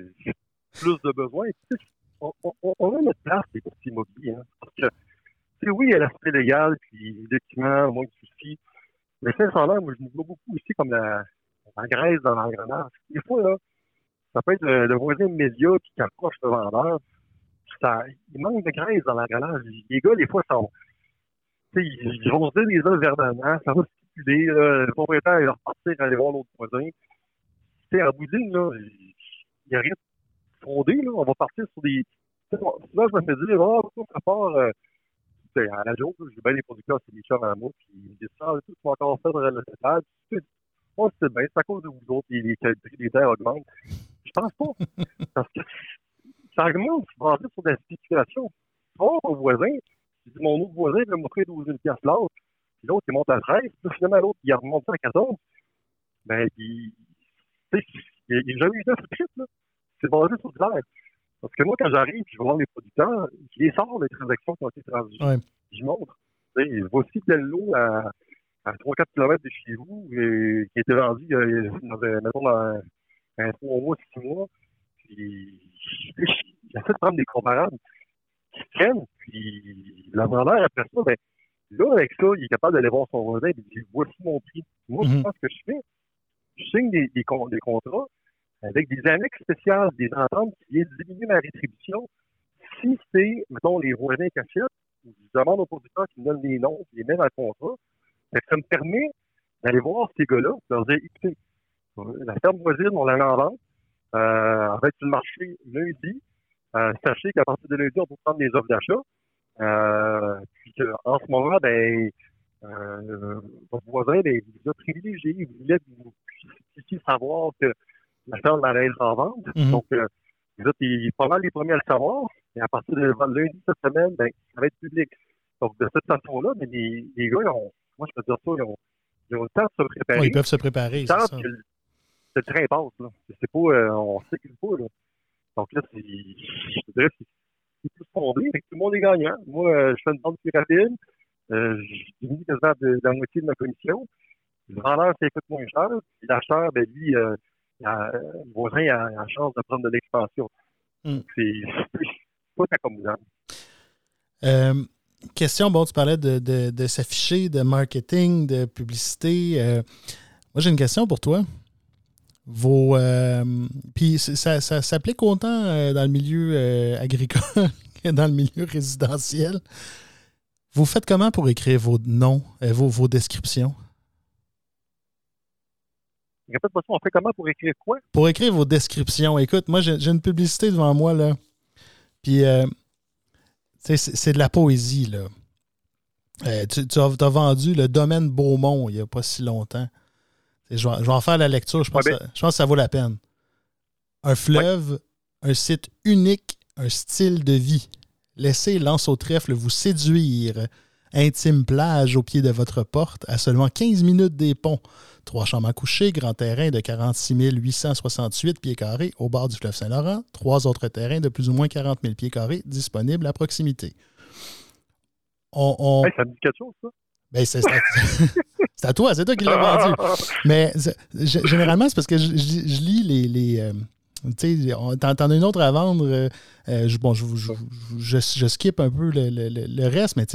plus de besoins. Et on, on, on a notre place, les courtiers immobiliers. Hein, parce que, oui, il y a l'aspect légal, puis les documents, moins Mais sincèrement, moi, je me vois beaucoup ici comme la, la graisse dans l'engrenage. Des fois, là, ça peut être le, voisin immédiat qui approche le vendeur. Ça, il manque de graisse dans l'engrenage. Les gars, des fois, sont, ils, ils vont se des œufs verdement, ça va stipuler, là, le propriétaire, il va repartir aller voir l'autre voisin. Sais, en bout de ligne, là, il n'y a rien de fondé, là. On va partir sur des. Souvent, je me fais dire, ah, pourquoi ça part, euh, sais, à la là, j'ai bien des producteurs, c'est chums à moi, puis ils me disent, ah, tu vas encore faire de la. Tu Moi, c'est bien, c'est à cause de vous autres, les qualités des terres augmentent. Je pense pas. Parce que ça augmente, tu vas rentrer sur des spéculations. Tu vas voir ton voisin, tu dis, mon autre voisin il va m'offrir 12 000 l'autre, puis l'autre, il monte à 13, puis finalement, l'autre, il remonte ça à 14. Ben, il, tu sais, il n'y a jamais eu d'offre écrite, là. C'est basé sur du l'air. Parce que moi, quand j'arrive, je vais voir les producteurs, je les sors, les transactions qui ont été transigées. Ouais. Je montre. Voici tel lot à, à 3-4 km de chez vous, et, qui a été vendu, euh, dans, un- mettons, dans un 3 mois, 6 mois. Puis, j'essaie de prendre des comparables qui tiennent, puis la vendeur, après ça, ben, là, avec ça, il est capable d'aller voir son voisin et de dire, voici mon prix. Moi, je Mhm. pense que je fais. Je signe des, des, con- des contrats avec des annexes spéciales, des ententes qui viennent diminuer ma rétribution. Si c'est, mettons, les voisins qui achètent, ou je demande aux producteurs qui me donnent les noms, qui les mettent dans le contrat, fait que ça me permet d'aller voir ces gars-là, de leur dire, écoutez, euh, la ferme voisine, on la en vente, euh, être sur le marché lundi. Euh, sachez qu'à partir de lundi, on peut prendre des offres d'achat. Euh, puis qu'en ce moment, ben, euh, votre voisin, ben, il vous a privilégié. Il voulait que vous puissiez savoir que la ferme allait être en vente. Mhm. Donc, euh, êtes les- pas mal les premiers à le savoir. Et à partir de lundi cette semaine, ben, ça va être public. Donc, de cette façon-là, mais les, les gars, ils ont, moi, je peux dire ça, ils ont, ils ont le temps de se préparer. Ils peuvent se préparer. Ils c'est ça. que le, que le train passe, là. C'est pas, euh, on sait qu'il là. Donc là, c'est, je te dirais, c'est plus fondé, fait que tout le monde est gagnant. Moi, euh, je fais une vente plus rapide, euh, je diminue quasiment de, de la moitié de ma commission. Le vendeur, ça coûte moins cher. L'acheteur, ben lui, euh, il a- le voisin, il a, la chance de prendre de l'expansion. Hmm. C'est pas accommodant. Euh, question, bon, tu parlais de, de, de s'afficher, de marketing, de publicité. Euh, moi, j'ai une question pour toi. Vos, euh, puis ça, ça s'applique autant euh, dans le milieu euh, agricole que dans le milieu résidentiel. Vous faites comment pour écrire vos noms, euh, vos, vos descriptions? Ça, on fait comment pour écrire quoi? Pour écrire vos descriptions, écoute, moi, j'ai une publicité devant moi, là. Puis, euh, c'est de la poésie, là. Euh, tu tu as, vendu le domaine Beaumont il n'y a pas si longtemps. Je vais, je vais en faire la lecture, je pense, Ouais, que ça- je pense que ça vaut la peine. Un fleuve, un site unique, un style de vie. Laissez l'anse au trèfle vous séduire. Intime plage au pied de votre porte, à seulement 15 minutes des ponts. Trois chambres à coucher, grand terrain de 46 868 pieds carrés au bord du fleuve Saint-Laurent. Trois autres terrains de plus ou moins 40 000 pieds carrés disponibles à proximité. On, on- Hey, ça me dit quelque chose, ça? ben, c'est à, c'est à toi, c'est toi qui l'as vendu. Mais généralement, c'est parce que je, je- je lis les. les t'en as une autre à vendre. euh, euh, je, bon, je, je, je, skip un peu le, le- le- reste, mais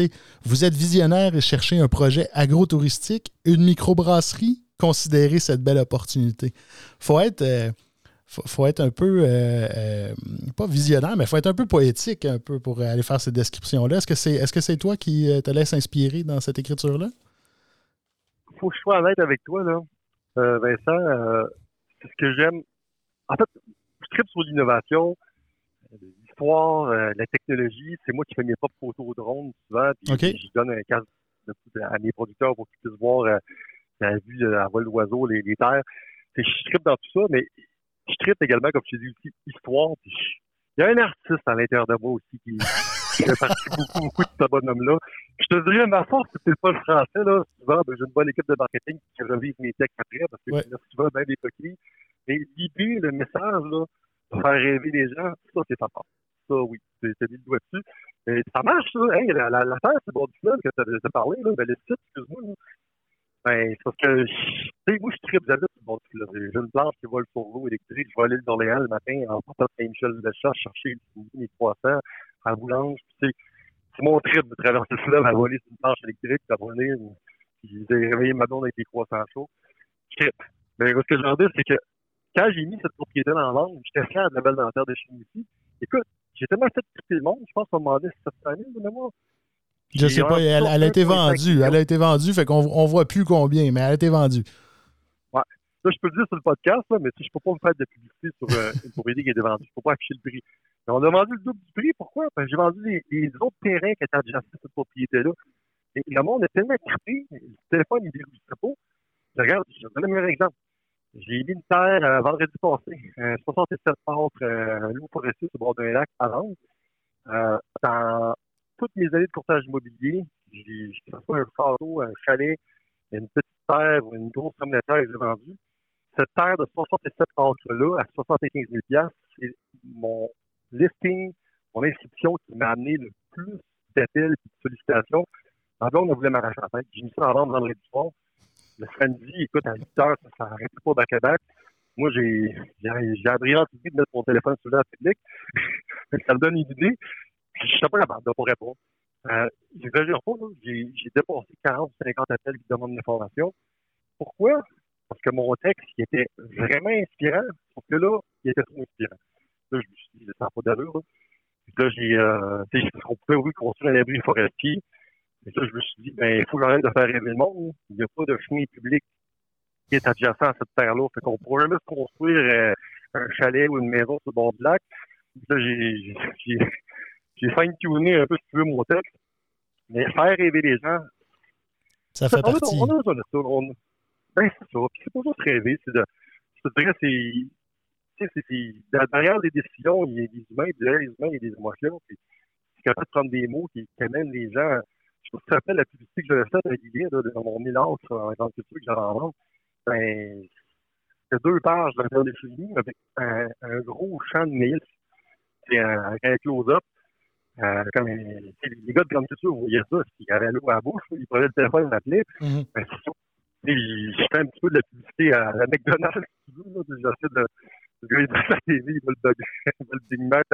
vous êtes visionnaire et cherchez un projet agro-touristique, une microbrasserie, considérez cette belle opportunité. Faut être. euh, faut, être un peu, pas visionnaire, mais faut être un peu poétique un peu pour aller faire ces descriptions-là. Est-ce que c'est est -ce toi qui te laisse inspirer dans cette écriture-là? faut que je sois honnête avec toi, là. Vincent, c'est ce que j'aime. En fait, je tripe sur l'innovation, l'histoire, euh, la technologie. C'est moi qui fais mes propres photos au drone souvent. Puis je donne un casque à mes producteurs pour qu'ils puissent voir euh, la vue euh, à vol d'oiseau, les, les terres. Je tripe dans tout ça, mais je tripe également, comme je t'ai dit aussi, histoire. Puis je- Il y a un artiste à l'intérieur de moi aussi qui, qui fait partie beaucoup, beaucoup de ce bonhomme-là. Je te dirais, ma force, c'est pas le français, là. Souvent, ben, j'ai une bonne équipe de marketing qui revive mes textes après, parce que Ouais. souvent bien des coquilles. Mais l'idée, le message, là, de faire rêver les gens, ça, c'est pas fort. Ça, oui, t'as mis le doigt dessus. Et ça marche, ça. Hey, la, la, la terre, c'est bon du fleuve que t'as as parlé, là. Ben, le site, excuse-moi. Ben, c'est parce que, tu sais, moi, je tripe j'habite sur le bord du fleuve. J'ai une planche qui vole sur l'eau électrique. Je vais à l'île d'Orléans le matin en partant de Saint-Michel-de-Chasse chercher mes croissants à Boulange. Puis, c'est mon trip de traverser le fleuve à voler sur une planche électrique, à voler, puis de réveiller ma avec des croissants chauds. Je tripe. Mais ce que je veux dire, c'est que quand j'ai mis cette propriété-là en vente, j'étais fier de la belle dentaire de chez ici. Écoute, j'ai tellement fait triper le monde, je pense qu'on m'a demandé 700 000 de mémoire. Je sais pas, un elle, elle a été 1,5 vendue. Elle a été vendue, fait qu'on on voit plus combien, mais elle a été vendue. Là, je peux le dire sur le podcast, là, mais je peux pas me faire de publicité sur euh, une propriété qui a été vendue. Je peux pas afficher le prix. Mais on a vendu le double du prix. Pourquoi? Parce que j'ai vendu les, les autres terrains qui étaient adjacents à cette propriété-là. Et le monde est tellement trippé, le téléphone, il déroule pas. Je regarde, je vais donner le meilleur exemple. J'ai mis une terre euh, vendredi passé, euh, 67 mètres, euh, un loup forestier sur le bord d'un lac à vendre. Euh, dans toutes mes années de courtage immobilier, j'ai, que un château, un chalet, une petite terre ou une grosse somme de terre que j'ai vendue. Cette terre de 67 acres-là, à 75 000 c'est mon listing, mon inscription qui m'a amené le plus d'appels et de sollicitations. Blonde, on voulait m'arracher la tête. J'ai mis ça en vente vendredi soir. Le samedi, écoute, à 8 heures, ça ne s'arrêtait pas back à back. Moi, j'ai, j'ai, j'ai la brillante idée de mettre mon téléphone sur le public. ça me donne une idée. Puis, je n'étais pas capable de pas répondre. Euh, j'exagère pas, là. J'ai, j'ai dépassé 40 ou 50 appels qui demandent l'information. Pourquoi? Parce que mon texte, qui était vraiment inspirant, sauf que là, il était trop inspirant. Là, je me suis dit, ça n'a pas d'allure, là. Puis là, j'ai, euh, on pouvait, construire un abri forestier. Et là, je me suis dit, ben, il faut que j'arrête de faire rêver le monde. Il n'y a pas de chemin public qui est adjacent à cette terre-là. Fait qu'on pourrait jamais se construire euh, un chalet ou une maison sur le bord du lac. Puis là, j'ai, j'ai, j'ai fine-tuné un peu, si tu veux, mon texte. Mais faire rêver les gens, Ça fait on, a- partie. on a besoin de ça. On, ben, c'est ça. Puis c'est pas juste rêver, c'est de. Je te dirais, c'est. C'est- c'est. Derrière les décisions, il y a des humains, derrière les humains, il y a des émotions. Puis c'est capable de prendre des mots qui, qui amènent les gens je me rappelle la publicité que j'avais faite avec Guy dans mon mélange en agriculture que j'avais en vente. Ben, c'était deux pages de la des films avec un, un, gros champ de maïs. C'est un, un close-up. Euh, comme les gars de grande culture, voyez ça, s'ils avaient l'eau à la bouche, ils prenaient le téléphone, ils m'appelaient. Mhm. Ben. Et je fais un petit peu de la publicité à la McDonald's, si tu veux. là. J'essaie de. Le gars, il à la TV, il veut le Big il veut le Big Mac.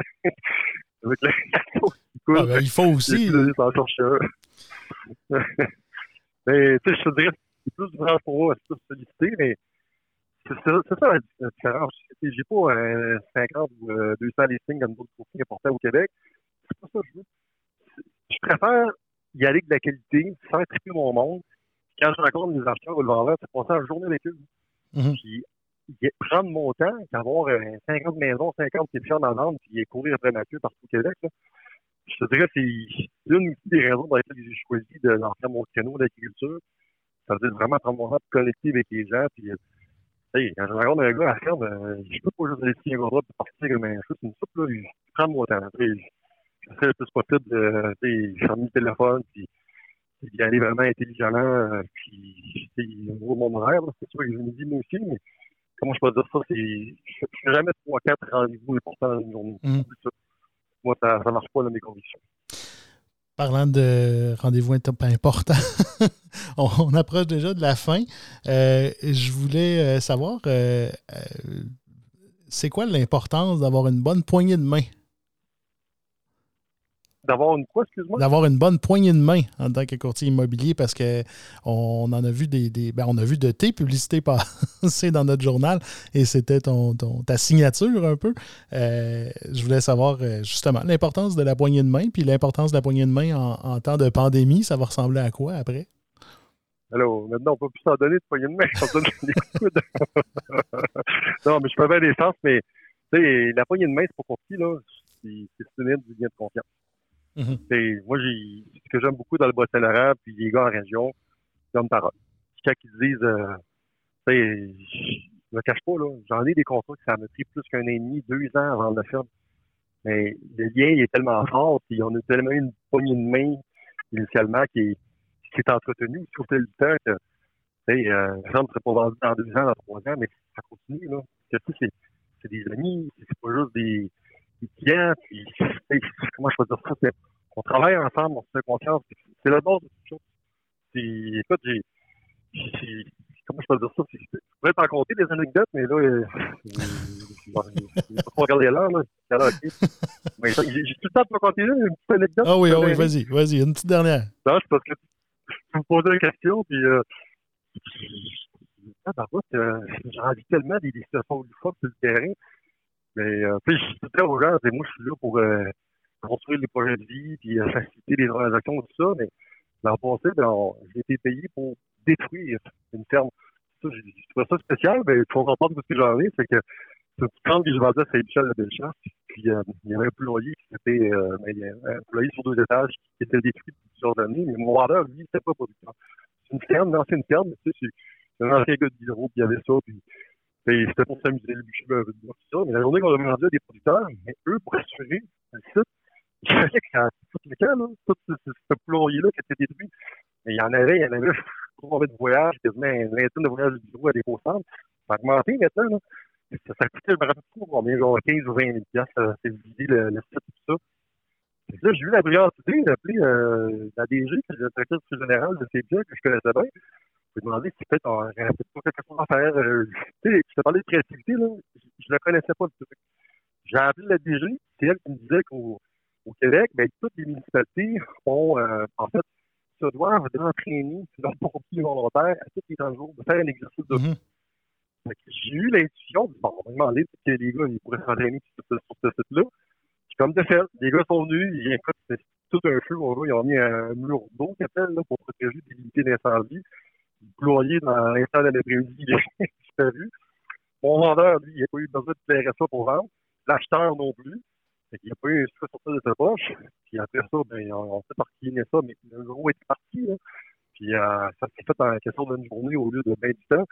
Avec le qui coule. Ah, ben, il faut aussi. Chercher un. mais, tu sais, je te dirais, c'est plus du branche pour moi, c'est plus sollicité, mais c'est ça, la différence. J'ai pas euh, 50 ou euh, 200 listings comme d'autres courtiers importants au Québec. C'est pas ça que je veux. Je préfère y aller de la qualité, faire triper mon monde. Quand je rencontre mes acheteurs ou le vendeur, c'est passer la journée avec eux. Mhm. Puis prendre mon temps, qu'avoir euh, 50 maisons, 50 questions dans la vente, puis courir après ma queue partout au Québec. Là. Je te dirais, c'est une des raisons pour lesquelles j'ai choisi de lancer mon canot d'agriculture. Ça veut dire vraiment prendre mon temps connecter avec les gens. Puis, euh, hey, quand je rencontre un gars à la ferme, euh, je peux pas juste laisser un gars pour partir comme un chou, une soupe. Là, je prends mon temps. J'essaie le plus possible de sais, fermer le téléphone, puis d'y aller vraiment intelligemment. euh, Puis, de mon horaire, c'est sûr que je me dis moi aussi, mais comment je peux dire ça? C'est, je ne fais jamais trois, quatre rendez-vous importants dans une journée. Ça. Moi, ça ne marche pas dans mes convictions. Parlant de rendez-vous int- important, on, on approche déjà de la fin. Euh, je voulais euh, savoir, euh, c'est quoi l'importance d'avoir une bonne poignée de main? D'avoir une quoi, excuse-moi? D'avoir une bonne poignée de main en tant que courtier immobilier parce que on en a vu des, des- ben, on a vu de tes publicités passer dans notre journal et c'était ton, ton- ta signature un peu. Euh, je voulais savoir euh, justement l'importance de la poignée de main puis l'importance de la poignée de main en, en temps de pandémie, ça va ressembler à quoi après? Alors, maintenant, on peut plus s'en donner de poignée de main. On donne des coudes. non, mais je peux bien des sens, mais tu sais, la poignée de main, c'est pas pour qui, là. C'est c'est synonyme du lien de confiance. Mhm. C'est- moi, j'ai, ce que j'aime beaucoup dans le Bas-Saint-Laurent, puis les gars en région, une parole. Quand ils disent, euh, je me cache pas, là, j'en ai des contrats que ça m'a pris plus qu'un an et demi, deux ans avant de le faire. Mais le lien il est tellement fort, puis on a tellement une poignée de main initialement qui qui est entretenue aussi au fil temps que, tu euh, ça ne serait pas vendu dans deux ans, dans trois ans, mais ça continue, là. C'est des amis, c'est pas juste des, des clients, puis, comment je peux dire ça, c'est, on travaille ensemble, on se fait confiance, c'est la base de toute chose. Puis, écoute, j'ai, j'ai- comment je peux dire ça, je pourrais t'en compter des anecdotes, mais là, euh, pas regarder l'heure, là, ok. Mais j'ai, tout le temps de te raconter une petite anecdote. Ah oui, ah oui, vas-y, vas-y, une petite dernière. non, c'est parce que tu me posais une question, puis euh, ah, bah, euh, j'en vis tellement des, des situations du fuck sur le terrain. Mais euh, tu sais, je disais aux gens, c'est moi je suis là pour euh, construire les projets de vie, puis euh, faciliter les transactions, tout ça, mais dans le passé, ben, j'ai été payé pour détruire une ferme. Ça, j'ai trouvé ça spécial, mais il faut comprendre ce que j'en ai, c'est que c'est une ferme que je vendais à Saint-Michel de Bellechasse, puis euh, il y avait un poulailler qui était euh, un poulailler sur deux étages qui était détruit depuis plusieurs années, mais mon vendeur, lui, c'était pas producteur. C'est une ferme, une ancienne ferme, mais tu sais, c'est c'est un ancien gars de bureau, puis il y avait ça, puis puis c'était pour s'amuser, le bûcher, ben, tout ça. Mais la journée qu'on a vendu à des producteurs, mais eux, pour assurer le site, il fallait que tout le camp, là, tout ce, ce, ce poulailler-là qui était détruit. Mais il y en avait, il y en avait trop de voyages, quasiment une vingtaine de voyages du bureau à des beaux centres. Ça a augmenté maintenant, là. Ça, ça coûtait, je me rappelle pas combien, genre 15 ou 20 000 piastres, euh, c'est vider le, le site et tout ça. Que là, j'ai eu la brillante idée d'appeler euh, la DG, qui est le directeur général de CPA, que je connaissais bien. Ai demandé si peut-être on pas quelque chose à faire. Euh, tu sais, je te parlais de créativité, là. Je, je la connaissais pas du tout. J'ai appelé la DG, c'est elle qui me disait qu'au au Québec, ben, toutes les municipalités ont, euh, en fait, se doivent d'entraîner leurs pompiers volontaires à tous les temps de faire un exercice de que J'ai eu l'intuition, bon, on m'a demandé que les gars ils pourraient s'entraîner sur ce, sur ce site-là. Puis comme de fait, les gars sont venus, ils écoute, c'est tout un feu, on voit, ils ont mis un mur d'eau qu'ils appellent, là, pour protéger des unités d'incendie. Le ployer dans l'instant de l'après-midi, il est disparu. Mon vendeur, lui, il n'a pas eu besoin de clairer ça pour vendre. L'acheteur non plus. Fait qu'il n'a pas eu un sur ça de sa poche. Puis après ça, ben, on, fait parquiner ça, mais le gros est parti, là. Puis euh, ça s'est fait en question d'une journée au lieu de 20 du temps.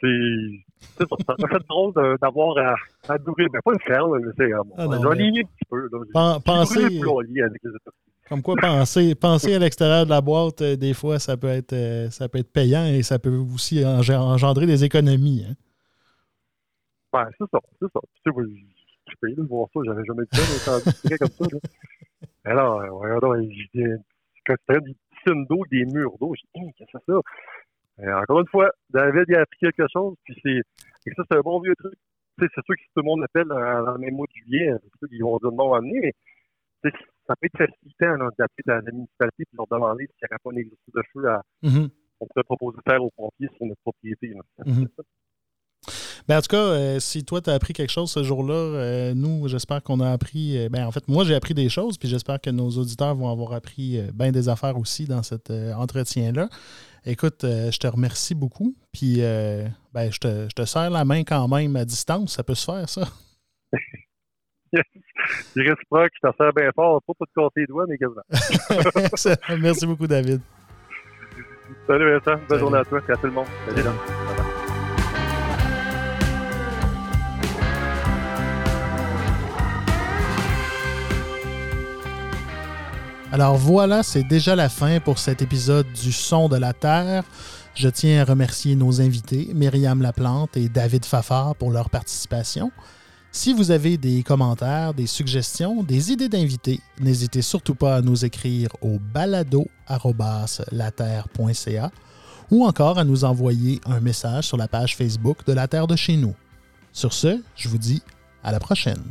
C'est, ça, ça m'a fait drôle d'avoir à, à nourrir, mais pas une ferme, mais c'est, euh, Ah un petit peu, là. Pensez- avec les. Comme quoi, penser, penser à l'extérieur de la boîte, euh, des fois, ça peut être euh, ça peut être payant et ça peut aussi engendrer des économies. Hein? Ben, c'est ça, c'est ça. Tu je suis payé de voir ça, j'avais jamais dit ça, mais comme ça. Là. Alors, regardons, quand c'était des piscines d'eau, des murs d'eau, j'ai dit, qu'est-ce que c'est ça? Euh, encore une fois, David, a appris quelque chose, puis c'est, et ça, c'est un bon vieux truc. Tu c'est sûr que si tout le monde appelle dans le même mois de juillet, qu'ils vont dire non à venir, mais ça peut être facilitant d'appeler dans la municipalité et leur demander s'il n'y aurait pas un exercice de feu à, mm-hmm. on pourrait proposer de faire aux pompiers sur notre propriété. Mm-hmm. Ben, en tout cas, euh, si toi, tu as appris quelque chose ce jour-là, euh, nous, j'espère qu'on a appris. Euh, ben, en fait, moi, j'ai appris des choses, puis j'espère que nos auditeurs vont avoir appris bien des affaires aussi dans cet entretien-là. Écoute, je te remercie beaucoup, puis ben, je, te, je te serre la main quand même à distance. Ça peut se faire, ça? C'est réciproque, je te serre bien fort, pas pour te compter les doigts, mais quasiment. Merci beaucoup, David. Salut Vincent, bonne journée à toi et à tout le monde. Salut, Salut. Alors voilà, c'est déjà la fin pour cet épisode du Son de la Terre. Je tiens à remercier nos invités, Myriam Laplante et David Fafard, pour leur participation. Si vous avez des commentaires, des suggestions, des idées d'invités, n'hésitez surtout pas à nous écrire au balado.laterre.ca ou encore à nous envoyer un message sur la page Facebook de La Terre de chez nous. Sur ce, je vous dis à la prochaine.